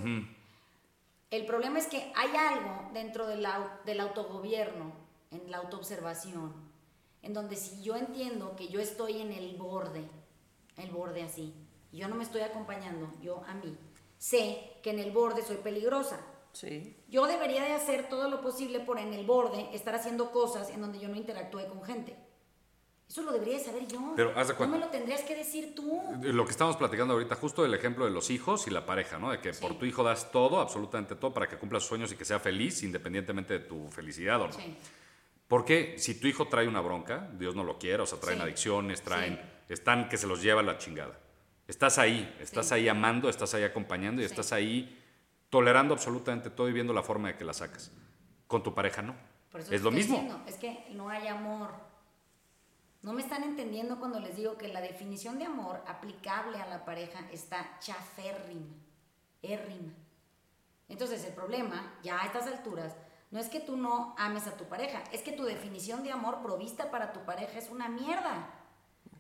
El problema es que hay algo dentro del, del autogobierno, en la autoobservación, en donde si yo entiendo que yo estoy en el borde, el borde así, y yo no me estoy acompañando, yo a mí, sé que en el borde soy peligrosa. Sí. Yo debería de hacer todo lo posible por en el borde estar haciendo cosas en donde yo no interactúe con gente. Eso lo debería de saber yo. Pero haz de no cuenta. me lo tendrías que decir tú. Lo que estamos platicando ahorita, justo el ejemplo de los hijos y la pareja, ¿no? De que por tu hijo das todo, absolutamente todo, para que cumpla sus sueños y que sea feliz, independientemente de tu felicidad o no. Sí. Porque si tu hijo trae una bronca, Dios no lo quiere, o sea, traen Sí. adicciones, traen, Sí. están que se los lleva la chingada. Estás ahí, estás Sí. ahí amando, estás ahí acompañando y estás ahí tolerando absolutamente todo y viendo la forma de que la sacas. Con tu pareja no. Por eso Es lo mismo. diciendo, es que no hay amor. No me están entendiendo cuando les digo que la definición de amor aplicable a la pareja está chaférrima, érrima. Entonces el problema, ya a estas alturas, no es que tú no ames a tu pareja, es que tu definición de amor provista para tu pareja es una mierda.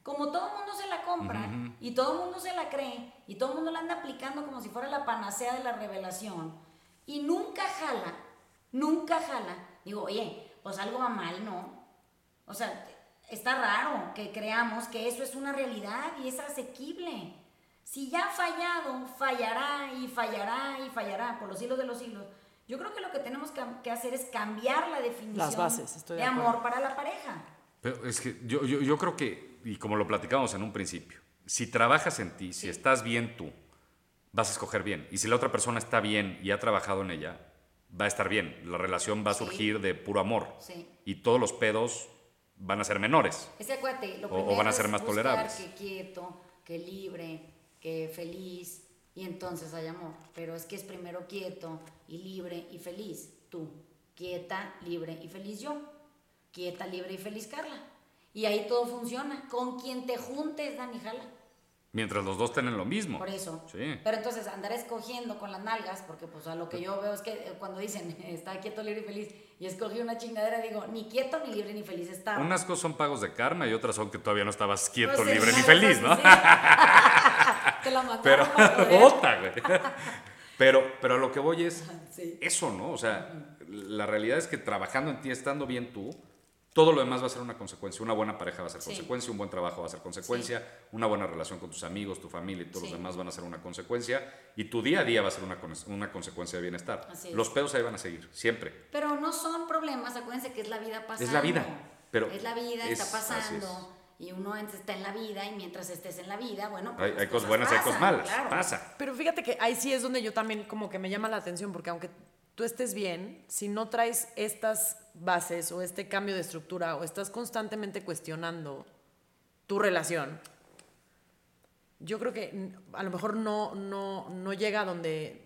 Como todo el mundo se la compra y todo el mundo se la cree y todo el mundo la anda aplicando como si fuera la panacea de la revelación y nunca jala, nunca jala. Digo, oye, pues algo va mal, ¿no? O sea, está raro que creamos que eso es una realidad y es asequible. Si ya ha fallado, fallará y fallará y fallará por los siglos de los siglos. Yo creo que lo que tenemos que, que hacer es cambiar la definición Las bases, estoy de de amor para la pareja. Pero es que yo, yo, yo creo que, y como lo platicamos en un principio, si trabajas en ti, si estás bien tú, vas a escoger bien. Y si la otra persona está bien y ha trabajado en ella, va a estar bien. La relación va a Sí. surgir de puro amor. Sí. Y todos los pedos van a ser menores. Es que acuérdate, lo O- o van a ser más tolerables. que quieto, que libre, que feliz, y entonces hay amor. Pero es que es primero quieto y libre y feliz. Tú, quieta, libre y feliz yo. Quieta, libre y feliz Carla. Y ahí todo funciona. Con quien te juntes, Dani Jala. Mientras los dos tienen lo mismo. Por eso. Sí. Pero entonces andar escogiendo con las nalgas, porque pues a lo que yo veo es que eh, cuando dicen está quieto, libre y feliz, y escogí una chingadera, digo, ni quieto, ni libre, ni feliz estaba. Unas cosas son pagos de karma y otras son que todavía no estabas quieto, Pues, libre ni feliz, ¿no? sí. Te la mataron Pero, otra, güey. Pero, pero a lo que voy es Sí. eso, ¿no? O sea, la realidad es que trabajando en ti, estando bien tú, todo lo demás va a ser una consecuencia. Una buena pareja va a ser Sí. consecuencia, un buen trabajo va a ser consecuencia, una buena relación con tus amigos, tu familia y todos los demás van a ser una consecuencia. Y tu día a día va a ser una, una consecuencia de bienestar. Los pedos ahí van a seguir, siempre. Pero no son problemas, acuérdense que es la vida pasando. Es la vida, pero es la vida, es- está pasando. Y uno está en la vida y mientras estés en la vida, bueno, pues Hay, hay cosas buenas y hay cosas pasan, malas. claro. Pasa. Pero fíjate que ahí sí es donde yo también como que me llama la atención, porque aunque tú estés bien, si no traes estas bases o este cambio de estructura o estás constantemente cuestionando tu relación, yo creo que a lo mejor no, no, no llega a donde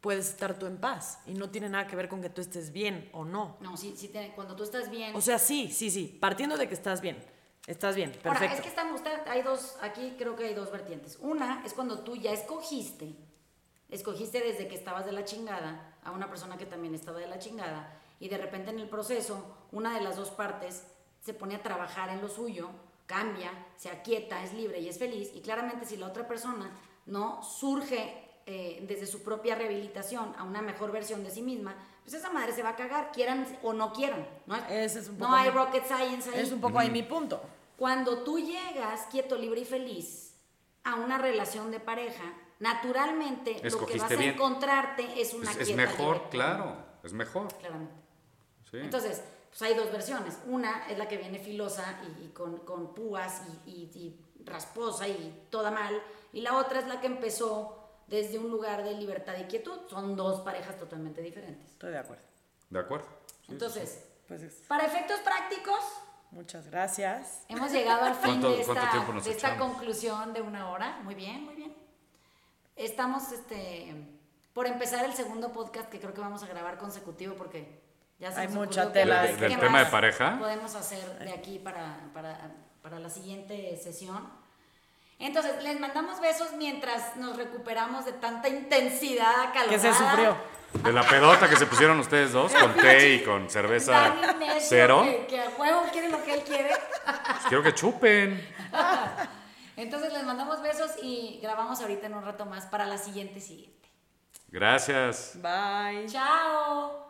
puedes estar tú en paz y no tiene nada que ver con que tú estés bien o no. No, sí, sí, te- cuando tú estás bien. O sea, sí, sí, sí, partiendo de que estás bien, estás bien, perfecto. Ahora, es que estamos, hay dos, aquí creo que hay dos vertientes. Una es cuando tú ya escogiste, escogiste desde que estabas de la chingada a una persona que también estaba de la chingada y de repente en el proceso una de las dos partes se pone a trabajar en lo suyo cambia, se aquieta, es libre y es feliz. Y claramente si la otra persona no surge eh, desde su propia rehabilitación a una mejor versión de sí misma, pues esa madre se va a cagar, quieran o no quieran. No, Ese es un no hay mi- rocket science ahí. Es un poco ahí mi punto. Cuando tú llegas quieto, libre y feliz a una relación de pareja, naturalmente lo que vas a bien. encontrarte es una Es, es quieta mejor, libertad. claro, es mejor. Claramente. Sí. Entonces, pues hay dos versiones. Una es la que viene filosa y, y con, con púas y, y- y rasposa y toda mal. Y la otra es la que empezó desde un lugar de libertad y quietud. Son dos parejas totalmente diferentes. Estoy de acuerdo. ¿De acuerdo? Sí, Entonces, Pues es- para efectos prácticos, muchas gracias. hemos llegado al fin ¿Cuánto- de esta, de esta conclusión de una hora. Muy bien, muy bien. Estamos este, por empezar el segundo podcast que creo que vamos a grabar consecutivo porque ya se Hay nos mucha tela qué del tema de pareja. Podemos hacer de aquí para, para, para la siguiente sesión. Entonces, les mandamos besos mientras nos recuperamos de tanta intensidad acalorada. Que se sufrió. De la pedota que se pusieron ustedes dos, con té y con cerveza cero. Que, que a huevo quiere lo que él quiere. Pues quiero que chupen. Entonces, les mandamos besos y grabamos ahorita en un rato más para la siguiente siguiente. Gracias. Bye. Chao.